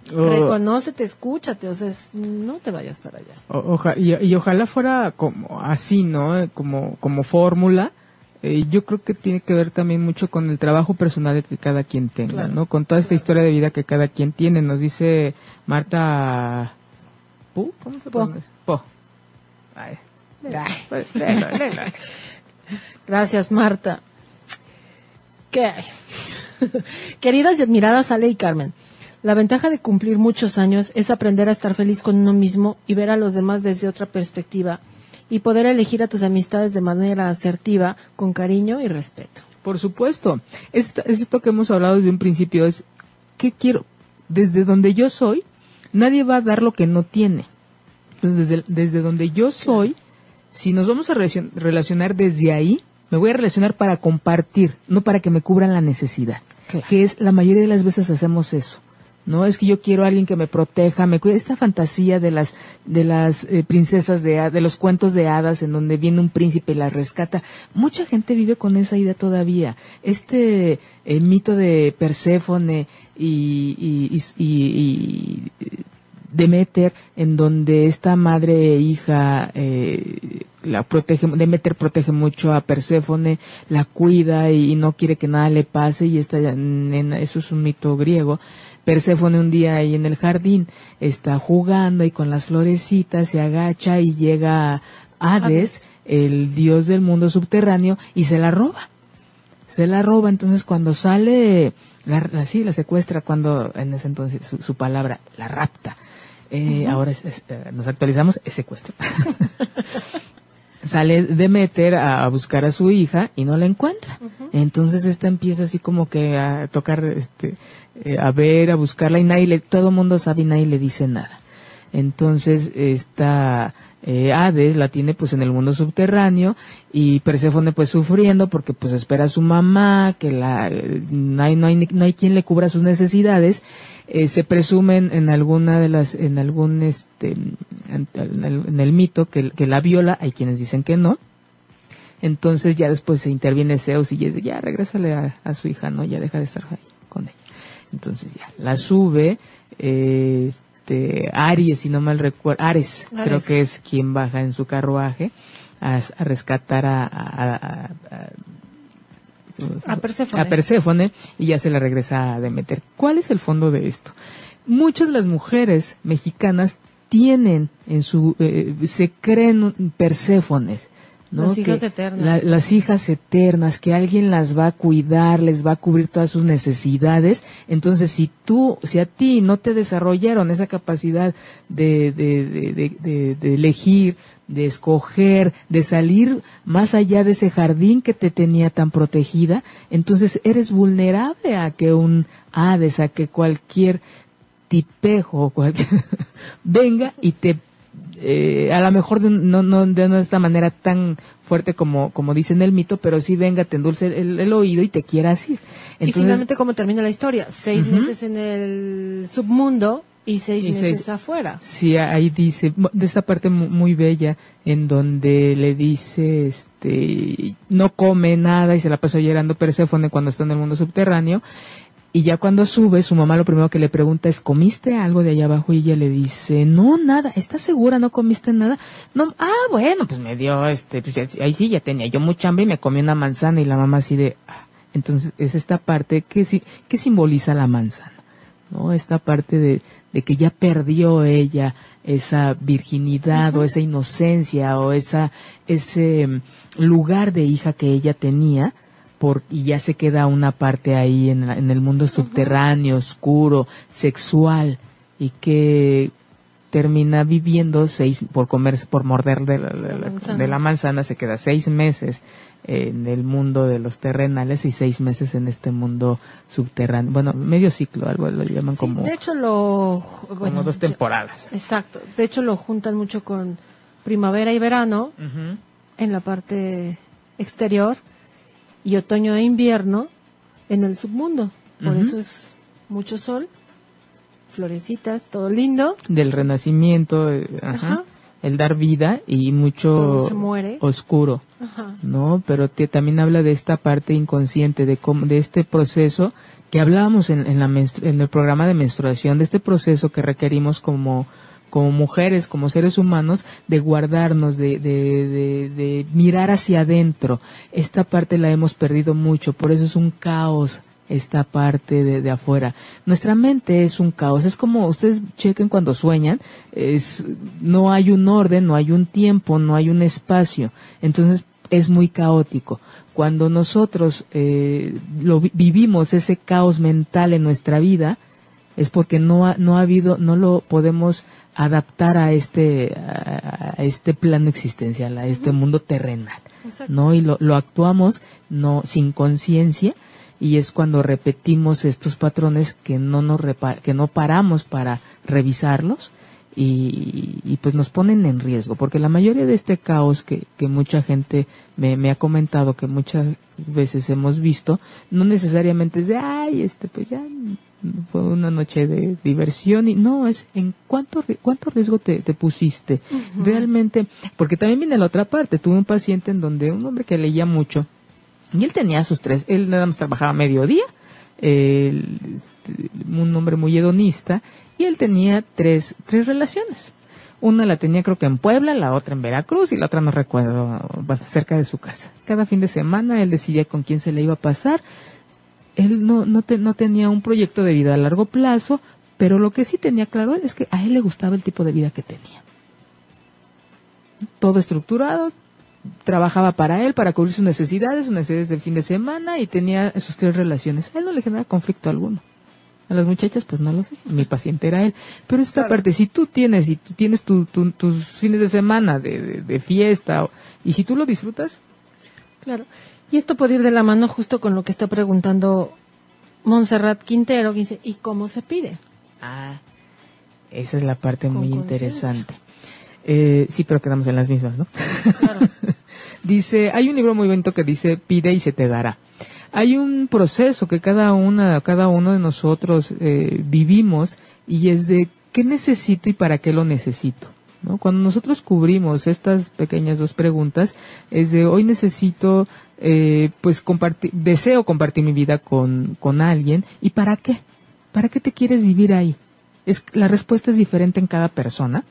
Reconócete, escúchate, o sea, no te vayas para allá. y, ojalá fuera como así, ¿no? Como, como fórmula. Eh, yo creo que tiene que ver también mucho con el trabajo personal que cada quien tenga, ¿no? Con toda esta historia de vida que cada quien tiene. Nos dice Marta... ¿Pu? ¿Cómo se Po. Po. Pues, Gracias, Marta. ¿Qué hay? Queridas y admiradas Ale y Carmen, la ventaja de cumplir muchos años es aprender a estar feliz con uno mismo y ver a los demás desde otra perspectiva y poder elegir a tus amistades de manera asertiva, con cariño y respeto. Por supuesto. Esto, esto que hemos hablado desde un principio es, ¿qué quiero? Desde donde yo soy, nadie va a dar lo que no tiene. Entonces, desde, desde donde yo soy, si nos vamos a relacionar desde ahí, me voy a relacionar para compartir, no para que me cubran la necesidad. Que es, la mayoría de las veces hacemos eso. No es que yo quiero a alguien que me proteja, me cuide. Esta fantasía de las de las eh, princesas de de los cuentos de hadas en donde viene un príncipe y la rescata. Mucha gente vive con esa idea todavía. Este eh, mito de Perséfone y, y, y, y, Demeter, en donde esta madre e hija eh, la protege, Demeter protege mucho a Perséfone, la cuida y, no quiere que nada le pase y esta nena, eso es un mito griego Perséfone un día ahí en el jardín está jugando y con las florecitas se agacha y llega Hades, el dios del mundo subterráneo, y se la roba. Se la roba, entonces cuando sale, la, sí, la secuestra, cuando en ese entonces su, palabra, la rapta. Eh, ahora eh, nos actualizamos, es secuestro. sale Demeter a, a, buscar a su hija y no la encuentra. Entonces esta empieza así como que a tocar este eh, a ver, a buscarla y nadie le, todo el mundo sabe y nadie le dice nada. Entonces, esta eh, Hades la tiene pues en el mundo subterráneo y Perséfone pues sufriendo porque pues espera a su mamá, que la, no, hay, no, hay, no hay quien le cubra sus necesidades. Eh, se presumen en alguna de las, en algún este, en, el, mito que, que la viola, hay quienes dicen que no. Entonces ya después se interviene Zeus y dice, ya regrésale a, a su hija, ¿no? Ya deja de estar ahí con ella. Entonces ya, la sube, este, Aries, si no mal recuerdo, Ares, creo que es quien baja en su carruaje a, rescatar a, a Perséfone. a Perséfone y ya se la regresa a Demeter. ¿Cuál es el fondo de esto? Muchas de las mujeres mexicanas tienen en su, eh, se creen Perséfones. ¿No? Las hijas Que eternas. la- las hijas eternas, que alguien las va a cuidar, les va a cubrir todas sus necesidades. Entonces, si tú, si a ti no te desarrollaron esa capacidad de, de, de, de- de- de elegir, de escoger, de salir más allá de ese jardín que te tenía tan protegida, entonces eres vulnerable a que un Hades, a que cualquier tipejo o cualquier venga y te eh, a lo mejor de, no, no de, no de esta manera tan fuerte como, como dice en el mito, pero sí venga, te endulce el, el oído y te quiera así. y finalmente, ¿cómo termina la historia? Seis meses en el submundo y seis Y meses afuera. Sí, ahí dice, de esta parte mu- muy bella, en donde le dice, este, no come nada y se la pasa llorando Perséfone cuando está en el mundo subterráneo. Y ya cuando sube, su mamá lo primero que le pregunta es, ¿comiste algo de allá abajo? Y ella le dice, no, nada, ¿estás segura? ¿No comiste nada? No, ah, bueno, pues me dio, este, pues ahí sí, ya tenía yo mucha hambre y me comí una manzana y la mamá así de, ah. entonces es esta parte que, sí- que simboliza la manzana. ¿no? Esta parte de, de que ya perdió ella esa virginidad o esa inocencia o esa, ese mm, lugar de hija que ella tenía por, y ya se queda una parte ahí en, la- en el mundo subterráneo, oscuro, sexual y que termina viviendo seis por comerse por morder de la, de la- manzana. de la manzana se queda seis meses en el mundo de los terrenales y seis meses en este mundo subterráneo bueno medio ciclo algo lo llaman Sí, como de hecho, lo. como dos temporadas Exacto. De hecho, lo juntan mucho con primavera y verano en la parte exterior y otoño e invierno en el submundo. Por eso es mucho sol, florecitas, todo lindo. del renacimiento eh, ajá, Ajá. el dar vida y mucho se muere. oscuro Ajá. ¿no? Pero te- también habla de esta parte inconsciente, de cómo, de este proceso que hablábamos en, en, la en el programa de menstruación, de este proceso que requerimos como, como mujeres, como seres humanos, de guardarnos, de, de, de, de mirar hacia adentro. Esta parte la hemos perdido mucho, por eso es un caos esta parte de, de afuera. Nuestra mente es un caos, es como ustedes chequen cuando sueñan, es, no hay un orden, no hay un tiempo, no hay un espacio, entonces es muy caótico. Cuando nosotros eh, lo vi- vivimos ese caos mental en nuestra vida, es porque no ha, no ha habido, no lo podemos adaptar a este, a, a este plano existencial, a este mundo terrenal. Exacto. ¿no? Y lo, lo actuamos no sin conciencia y es cuando repetimos estos patrones que no nos repa- que no paramos para revisarlos y, y pues nos ponen en riesgo porque la mayoría de este caos que, que mucha gente me, me ha comentado que muchas veces hemos visto no necesariamente es de ay este pues ya fue una noche de diversión y no es en cuánto cuánto riesgo te, te pusiste realmente porque también viene la otra parte tuve un paciente en donde un hombre que leía mucho y él tenía sus tres, él nada más trabajaba mediodía, él, este, un hombre muy hedonista, y él tenía tres, tres relaciones. Una la tenía creo que en Puebla, la otra en Veracruz y la otra no recuerdo, bueno, cerca de su casa. Cada fin de semana él decidía con quién se le iba a pasar. Él no, no, te- no tenía un proyecto de vida a largo plazo, pero lo que sí tenía claro él es que a él le gustaba el tipo de vida que tenía. Todo estructurado, trabajaba para él, para cubrir sus necesidades, sus necesidades del fin de semana y tenía sus tres relaciones. A él no le genera conflicto alguno. A las muchachas, pues no lo sé. Mi paciente era él. Pero esta parte, si tú tienes, si tú tienes tu- tu- tus fines de semana de, de- de fiesta, o- y si tú lo disfrutas, Claro. Y esto puede ir de la mano justo con lo que está preguntando Montserrat Quintero, que dice, ¿y cómo se pide? ah, esa es la parte Con muy interesante. Eh, sí, pero quedamos en las mismas, ¿no? Claro. dice, hay un libro muy bonito que dice, pide y se te dará. Hay un proceso que cada una, cada uno de nosotros eh, vivimos y es de qué necesito y para qué lo necesito. ¿No? Cuando nosotros cubrimos estas pequeñas dos preguntas, es de hoy necesito, eh, pues compartir, deseo compartir mi vida con, con alguien y para qué, para qué te quieres vivir ahí. Es, la respuesta es diferente en cada persona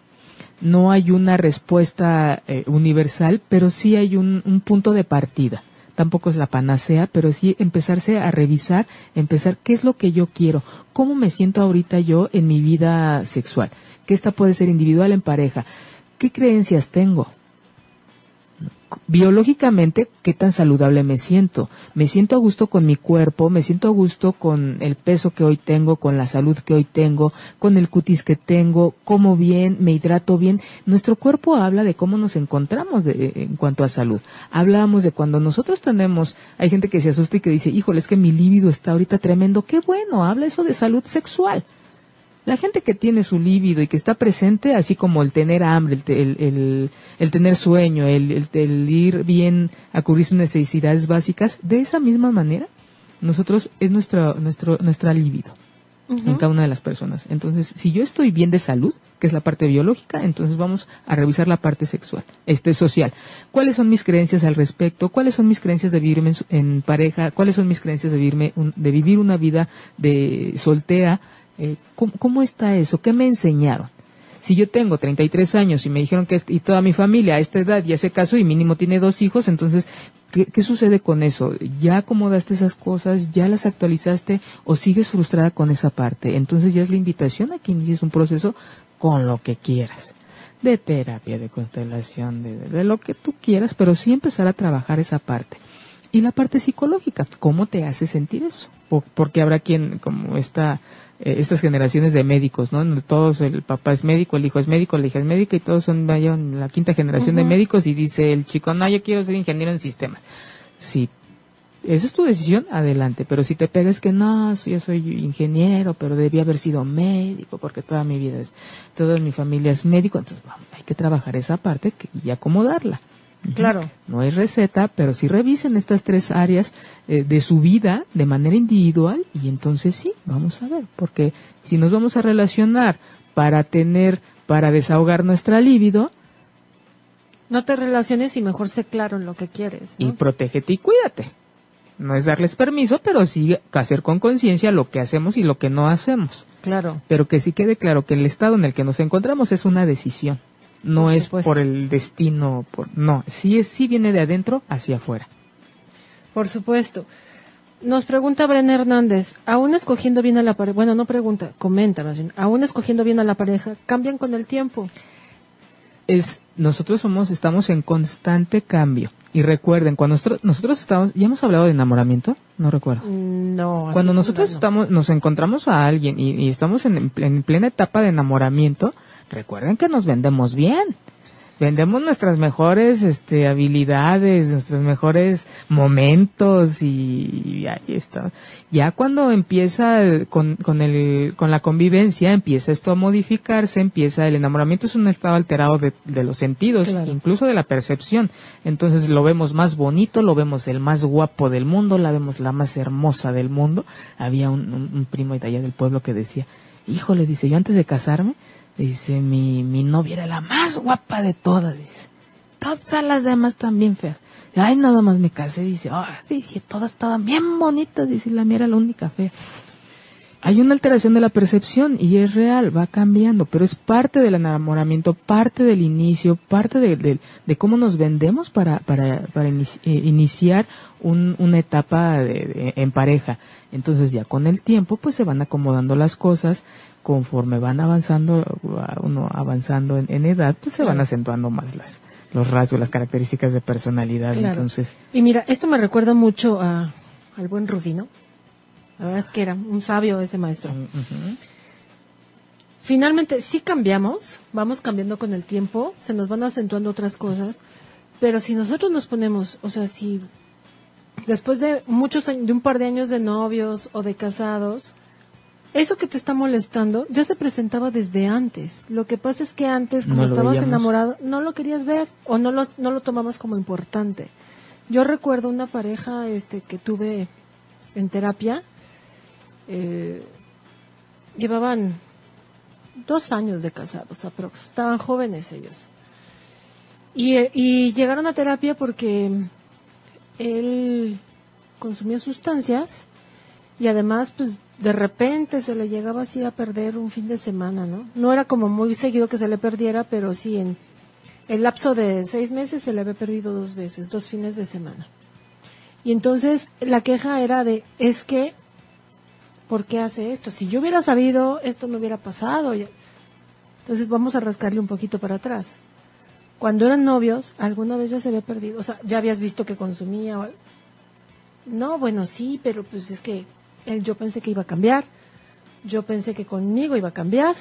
no hay una respuesta eh, universal, pero sí hay un, un punto de partida. tampoco es la panacea, pero sí empezarse a revisar, empezar qué es lo que yo quiero, cómo me siento ahorita yo en mi vida sexual, que esta puede ser individual en pareja, qué creencias tengo, biológicamente qué tan saludable me siento. Me siento a gusto con mi cuerpo, me siento a gusto con el peso que hoy tengo, con la salud que hoy tengo, con el cutis que tengo, como bien, me hidrato bien. Nuestro cuerpo habla de cómo nos encontramos en cuanto a salud. Hablamos de cuando nosotros tenemos, hay gente que se asusta y que dice, híjole, es que mi líbido está ahorita tremendo. Qué bueno, habla eso de salud sexual. La gente que tiene su líbido y que está presente, así como el tener hambre, el, el, tener sueño, el, ir bien a cubrir sus necesidades básicas, de esa misma manera, nosotros es nuestra, nuestro, nuestra líbido en cada una de las personas. Entonces, si yo estoy bien de salud, que es la parte biológica, entonces vamos a revisar la parte sexual, este social. ¿Cuáles son mis creencias al respecto? ¿Cuáles son mis creencias de vivir en, pareja? ¿Cuáles son mis creencias de, vivirme de vivir una vida de soltera? Eh, ¿cómo, está eso? ¿Qué me enseñaron? Si yo tengo 33 años y me dijeron que y toda mi familia a esta edad ya se casó y mínimo tiene dos hijos, entonces, ¿qué, sucede con eso? ¿Ya acomodaste esas cosas? ¿Ya las actualizaste? ¿O sigues frustrada con esa parte? Entonces ya es la invitación a que inicies un proceso con lo que quieras. De terapia, de constelación, de, de lo que tú quieras, pero sí empezar a trabajar esa parte. Y la parte psicológica, ¿cómo te hace sentir eso? Porque habrá quien, como esta eh, estas generaciones de médicos, ¿no? Todos, el papá es médico, el hijo es médico, la hija es médica y todos son vaya, la quinta generación de médicos y dice el chico, no, yo quiero ser ingeniero en sistemas. Si esa es tu decisión, adelante, pero si te pegas que no, yo soy ingeniero, pero debía haber sido médico porque toda mi vida es, toda mi familia es médico, entonces hay que trabajar esa parte y acomodarla. Claro. No hay receta, pero sí revisen estas tres áreas eh, de su vida de manera individual y entonces sí, vamos a ver, porque si nos vamos a relacionar para tener, para desahogar nuestra libido, no te relaciones y mejor sé claro en lo que quieres. Y protégete y cuídate. No es darles permiso, pero sí hacer con conciencia lo que hacemos y lo que no hacemos. Claro. Pero que sí quede claro que el estado en el que nos encontramos es una decisión no es por el destino, por, no, sí, es, sí viene de adentro hacia afuera. Por supuesto. Nos pregunta Bren Hernández, aún escogiendo bien a la pareja, bueno, no pregunta, comenta más bien, aún escogiendo bien a la pareja, ¿cambian con el tiempo? Es, nosotros somos, estamos en constante cambio. Y recuerden, cuando nosotros, nosotros estamos, ¿ya hemos hablado de enamoramiento? No recuerdo. Mm, no. Cuando nosotros estamos, nos encontramos a alguien y, y estamos en, en, plena etapa de enamoramiento, recuerden que nos vendemos bien. Vendemos nuestras mejores este, habilidades, nuestros mejores momentos y, ahí está. Ya cuando empieza con, con, el, con la convivencia, empieza esto a modificarse, empieza el enamoramiento es un estado alterado de, de los sentidos, incluso de la percepción. Entonces lo vemos más bonito, lo vemos el más guapo del mundo, la vemos la más hermosa del mundo. Había un, un, primo de allá del pueblo que decía, híjole, dice, yo antes de casarme, Dice, mi, mi novia era la más guapa de todas, dice. Todas las demás también feas. Ay, nada más me casé, dice, todas estaban bien bonitas, dice, la mía era la única fea. Hay una alteración de la percepción y es real, va cambiando, pero es parte del enamoramiento, parte del inicio, parte de, de, cómo nos vendemos para, para, para eh, iniciar un, una etapa de, en pareja. Entonces ya con el tiempo pues se van acomodando las cosas, conforme van avanzando, uno avanzando en, edad, pues se van acentuando más las, los rasgos, las características de personalidad. Entonces. Y mira, esto me recuerda mucho a, al buen Rufino. La verdad es que era un sabio ese maestro. Mm, Finalmente, sí cambiamos, vamos cambiando con el tiempo, se nos van acentuando otras cosas, pero si nosotros nos ponemos, o sea, si después de muchos años, de un par de años de novios o de casados, eso que te está molestando ya se presentaba desde antes. Lo que pasa es que antes, cuando estabas enamorado, no lo querías ver o no lo, no lo tomabas como importante. Yo recuerdo una pareja este, que tuve en terapia. Eh, llevaban dos años de casados, aprox. Estaban jóvenes ellos. Y, y llegaron a terapia porque él consumía sustancias y además, pues de repente se le llegaba así a perder un fin de semana, ¿no? No era como muy seguido que se le perdiera, pero sí en el lapso de seis meses se le había perdido dos veces, dos fines de semana. Y entonces la queja era de, es que, ¿por qué hace esto? Si yo hubiera sabido, esto no hubiera pasado. Entonces vamos a rascarle un poquito para atrás. Cuando eran novios, alguna vez ya se había perdido, o sea, ya habías visto que consumía. No, bueno, sí, pero pues es que él, yo pensé que iba a cambiar, yo pensé que conmigo iba a cambiar,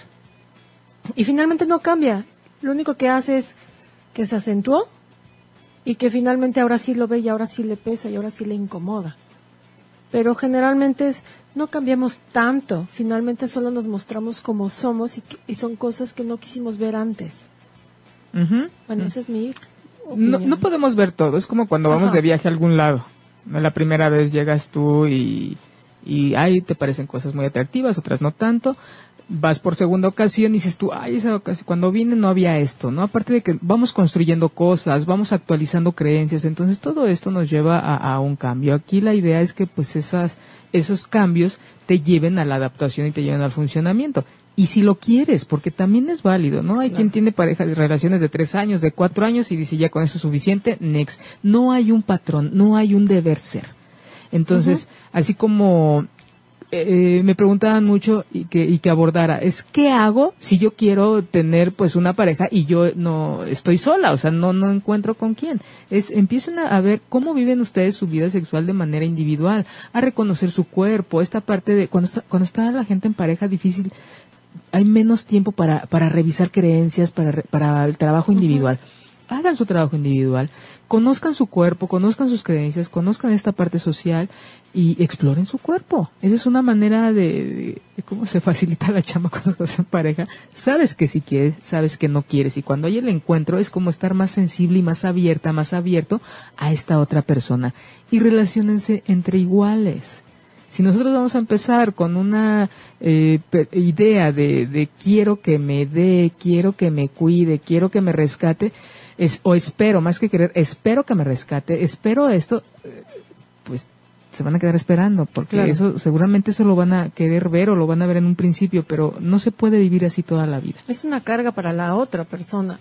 y finalmente no cambia. Lo único que hace es que se acentuó y que finalmente ahora sí lo ve y ahora sí le pesa y ahora sí le incomoda. Pero generalmente es, no cambiamos tanto, finalmente solo nos mostramos como somos y, son cosas que no quisimos ver antes. Bueno, esa es mi no, no, podemos ver todo, es como cuando vamos de viaje a algún lado. La primera vez llegas tú y, y ahí te parecen cosas muy atractivas, otras no tanto, vas por segunda ocasión y dices tú, ay, esa ocasión, cuando vine no había esto, ¿no? Aparte de que vamos construyendo cosas, vamos actualizando creencias, entonces todo esto nos lleva a, un cambio. Aquí la idea es que pues esas, esos cambios te lleven a la adaptación y te lleven al funcionamiento. Y si lo quieres, porque también es válido, ¿no? Hay quien tiene parejas relaciones de tres años, de cuatro años y dice ya con eso es suficiente, next. No hay un patrón, no hay un deber ser. Entonces, así como eh, me preguntaban mucho y que, y que abordara es qué hago si yo quiero tener pues una pareja y yo no estoy sola, o sea, no, no encuentro con quién. Es, empiecen a, ver cómo viven ustedes su vida sexual de manera individual, a reconocer su cuerpo, esta parte de cuando está, cuando está la gente en pareja difícil, hay menos tiempo para, para revisar creencias, para, para el trabajo individual. Hagan su trabajo individual, conozcan su cuerpo, conozcan sus creencias, conozcan esta parte social y exploren su cuerpo. Esa es una manera de, cómo se facilita la chamba cuando estás en pareja. Sabes que si quieres, sabes que no quieres y cuando hay el encuentro es como estar más sensible y más abierta, más abierto a esta otra persona y relacionense entre iguales. Si nosotros vamos a empezar con una eh, idea de, de quiero que me dé, quiero que me cuide, quiero que me rescate, es, o espero, más que querer, espero que me rescate, espero esto, eh, pues se van a quedar esperando, porque eso seguramente eso lo van a querer ver o lo van a ver en un principio, pero no se puede vivir así toda la vida. Es una carga para la otra persona.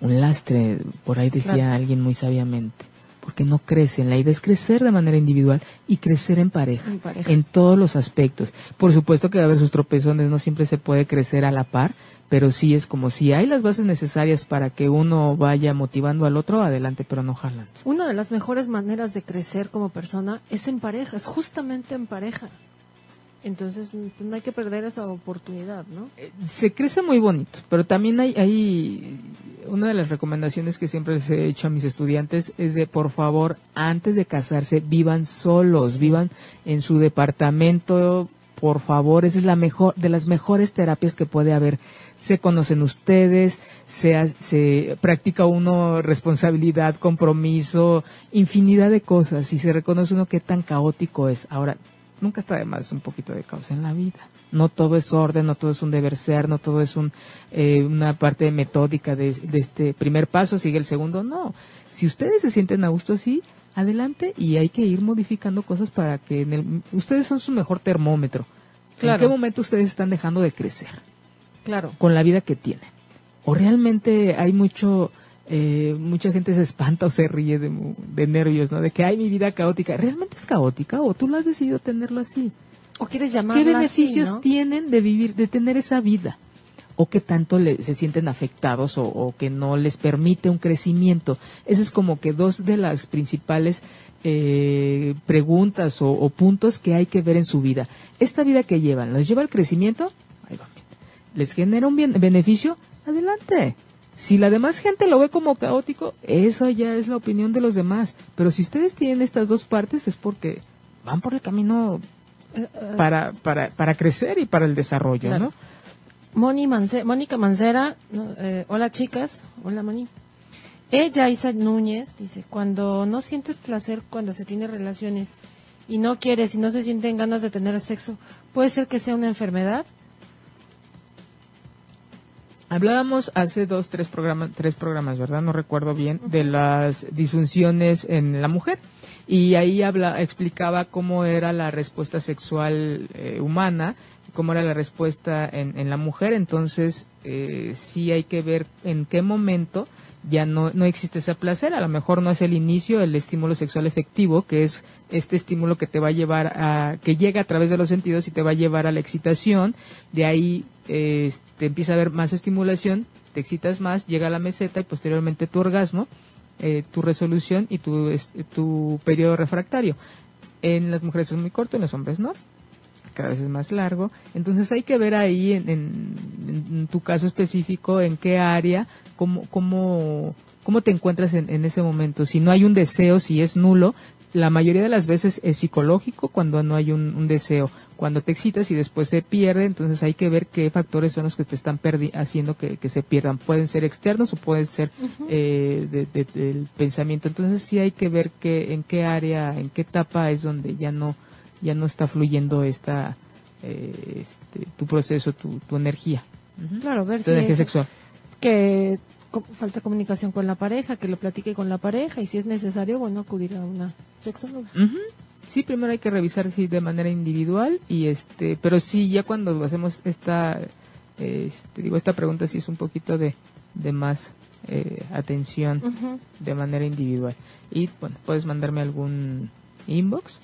Un lastre, por ahí decía alguien muy sabiamente porque no crecen. La idea es crecer de manera individual y crecer en pareja, en pareja, en todos los aspectos. Por supuesto que va a haber sus tropezones, no siempre se puede crecer a la par, pero sí es como si hay las bases necesarias para que uno vaya motivando al otro, adelante, pero no jalando. Una de las mejores maneras de crecer como persona es en pareja, es justamente en pareja. Entonces pues, no hay que perder esa oportunidad, ¿no? Eh, se crece muy bonito, pero también hay, hay una de las recomendaciones que siempre les he hecho a mis estudiantes es de por favor antes de casarse vivan solos, vivan en su departamento, por favor, esa es la mejor de las mejores terapias que puede haber. Se conocen ustedes, se, se practica uno responsabilidad, compromiso, infinidad de cosas y se reconoce uno qué tan caótico es. Ahora, nunca está de más un poquito de caos en la vida. No todo es orden, no todo es un deber ser, no todo es un, eh, una parte metódica de, de este primer paso, sigue el segundo. No. Si ustedes se sienten a gusto así, adelante y hay que ir modificando cosas para que en el, ustedes son su mejor termómetro. ¿En qué momento ustedes están dejando de crecer? Claro. Con la vida que tienen. O realmente hay mucho, eh, mucha gente se espanta o se ríe de, nervios, ¿no? De que hay mi vida caótica. ¿Realmente es caótica o tú lo has decidido tenerlo así? ¿O quieres llamarlo ¿Qué beneficios tienen de vivir, de tener esa vida? O que tanto le, se sienten afectados o, que no les permite un crecimiento. Esas es como que dos de las principales eh, preguntas o, puntos que hay que ver en su vida. Esta vida que llevan, ¿les lleva al crecimiento? Ahí va. ¿Les genera un bien, beneficio? Adelante. Si la demás gente lo ve como caótico, eso ya es la opinión de los demás. Pero si ustedes tienen estas dos partes es porque van por el camino eh, eh. para, para, para crecer y para el desarrollo, ¿no? Moni Mónica Mancera, eh, hola chicas, hola Moni. Ella, Isa Núñez, dice, cuando no sientes placer cuando se tiene relaciones y no quieres y no se sienten ganas de tener sexo, ¿puede ser que sea una enfermedad? Hablábamos hace dos, tres programas, tres programas, ¿verdad? No recuerdo bien, de las disfunciones en la mujer. Y ahí habla, explicaba cómo era la respuesta sexual eh, humana cómo era la respuesta en, en la mujer, entonces eh, sí hay que ver en qué momento ya no, no existe ese placer, a lo mejor no es el inicio el estímulo sexual efectivo, que es este estímulo que te va a llevar a, que llega a través de los sentidos y te va a llevar a la excitación, de ahí eh, te empieza a haber más estimulación, te excitas más, llega a la meseta y posteriormente tu orgasmo, eh, tu resolución y tu, tu periodo refractario. En las mujeres es muy corto, en los hombres no cada vez es más largo. Entonces hay que ver ahí en, en, tu caso específico en qué área, cómo, cómo, cómo te encuentras en, en, ese momento. Si no hay un deseo, si es nulo, la mayoría de las veces es psicológico cuando no hay un, deseo. Cuando te excitas y después se pierde, entonces hay que ver qué factores son los que te están haciendo que, se pierdan. Pueden ser externos o pueden ser eh, del pensamiento. Entonces sí hay que ver que, en qué área, en qué etapa es donde ya no, ya no está fluyendo esta, eh, este, tu proceso, tu, tu energía. Claro, ver tu energía sexual. Que falta comunicación con la pareja, que lo platique con la pareja y si es necesario, bueno, acudir a una sexóloga. Sí, primero hay que revisar si de manera individual y este, pero sí ya cuando hacemos esta, este, digo esta pregunta sí es un poquito de, de más eh, atención de manera individual y bueno puedes mandarme algún inbox.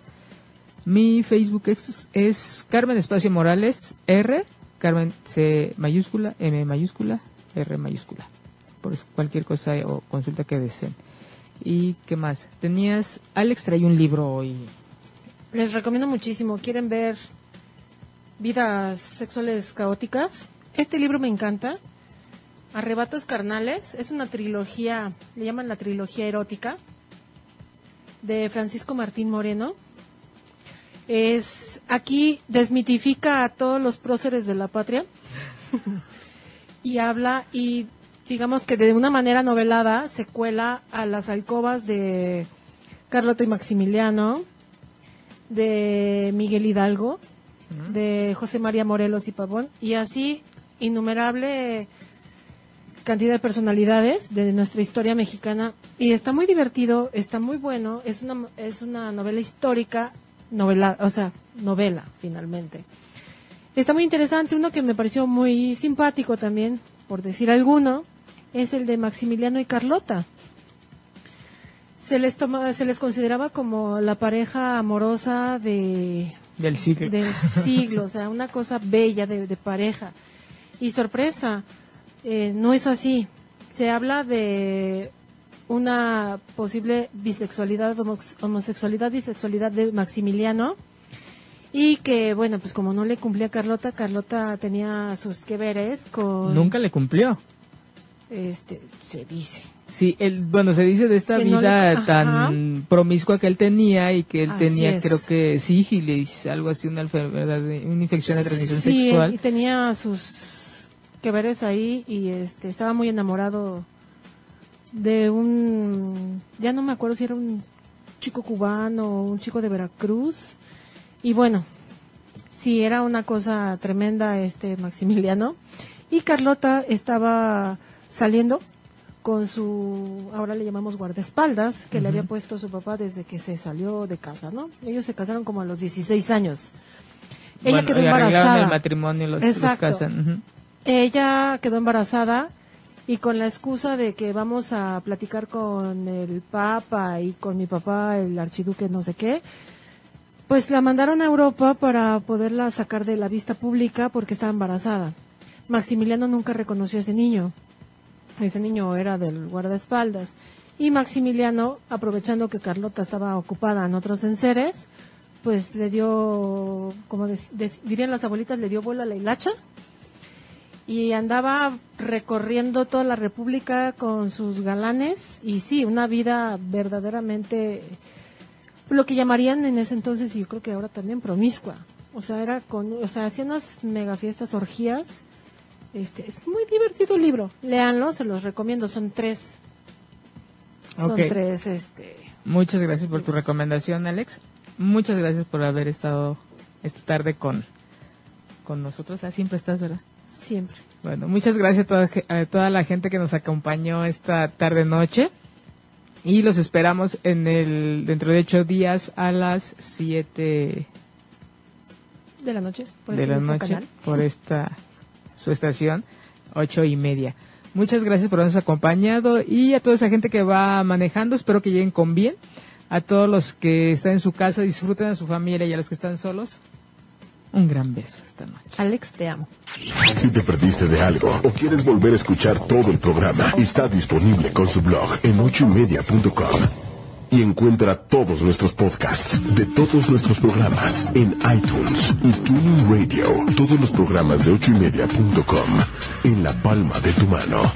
Mi Facebook es, es Carmen Espacio Morales R, Carmen C mayúscula, M mayúscula, R mayúscula por cualquier cosa o consulta que deseen. ¿Y qué más? Tenías, Alex trae un libro hoy. Les recomiendo muchísimo. ¿Quieren ver vidas sexuales caóticas? Este libro me encanta. Arrebatos carnales. Es una trilogía, le llaman la trilogía erótica, de Francisco Martín Moreno. Es, aquí desmitifica a todos los próceres de la patria. y habla y digamos que de una manera novelada se cuela a las alcobas de Carlota y Maximiliano, de Miguel Hidalgo, de José María Morelos y Pavón, y así innumerable cantidad de personalidades de nuestra historia mexicana. Y está muy divertido, está muy bueno, es una, es una novela histórica, novela, o sea, novela finalmente. Está muy interesante, uno que me pareció muy simpático también, por decir alguno, es el de Maximiliano y Carlota. Se les, toma, se les consideraba como la pareja amorosa de, del siglo. Del siglo, o sea, una cosa bella de, pareja. Y sorpresa, eh, no es así. Se habla de una posible bisexualidad, homosexualidad, bisexualidad de Maximiliano. Y que, bueno, pues como no le cumplía a Carlota, Carlota tenía sus que veres con... Nunca le cumplió este, se dice. Sí, el, bueno, se dice de esta vida tan promiscua que él tenía y que él tenía, creo que sífilis, algo así, una enfermedad, una infección de transmisión sí, sexual. y tenía sus que veres ahí y este estaba muy enamorado de un, ya no me acuerdo si era un chico cubano o un chico de Veracruz. Y bueno, sí, era una cosa tremenda este Maximiliano. Y Carlota estaba saliendo con su, ahora le llamamos guardaespaldas, que le había puesto su papá desde que se salió de casa, ¿no? Ellos se casaron como a los 16 años. Ella quedó embarazada. el matrimonio, los, Exacto. Ella quedó embarazada y con la excusa de que vamos a platicar con el papa y con mi papá, el archiduque no sé qué, pues la mandaron a Europa para poderla sacar de la vista pública porque estaba embarazada. Maximiliano nunca reconoció a ese niño ese niño era del guardaespaldas. Y Maximiliano, aprovechando que Carlota estaba ocupada en otros enseres, pues le dio, como dirían las abuelitas, le dio vuelo a la hilacha y andaba recorriendo toda la República con sus galanes y sí, una vida verdaderamente lo que llamarían en ese entonces y yo creo que ahora también promiscua. O sea, era con, o sea, hacía unas mega fiestas, orgías este, es muy divertido el libro. Leanlo, se los recomiendo. Son tres. Son tres, este. Muchas gracias por tu recomendación, Alex. Muchas gracias por haber estado esta tarde con, con nosotros. Ah, siempre estás, ¿verdad? Siempre. Bueno, muchas gracias a toda, a toda la gente que nos acompañó esta tarde noche. Y los esperamos en el dentro de ocho días a las siete de la noche. de este la noche por esta su estación, ocho y media. Muchas gracias por habernos acompañado y a toda esa gente que va manejando, espero que lleguen con bien. A todos los que están en su casa, disfruten a su familia y a los que están solos, un gran beso esta noche. Alex, te amo. Si te perdiste de algo o quieres volver a escuchar todo el programa, está disponible con su blog en ochoymedia.com. Y encuentra todos nuestros podcasts de todos nuestros programas en iTunes y Tuning Radio. Todos los programas de ochoymedia.com en la palma de tu mano.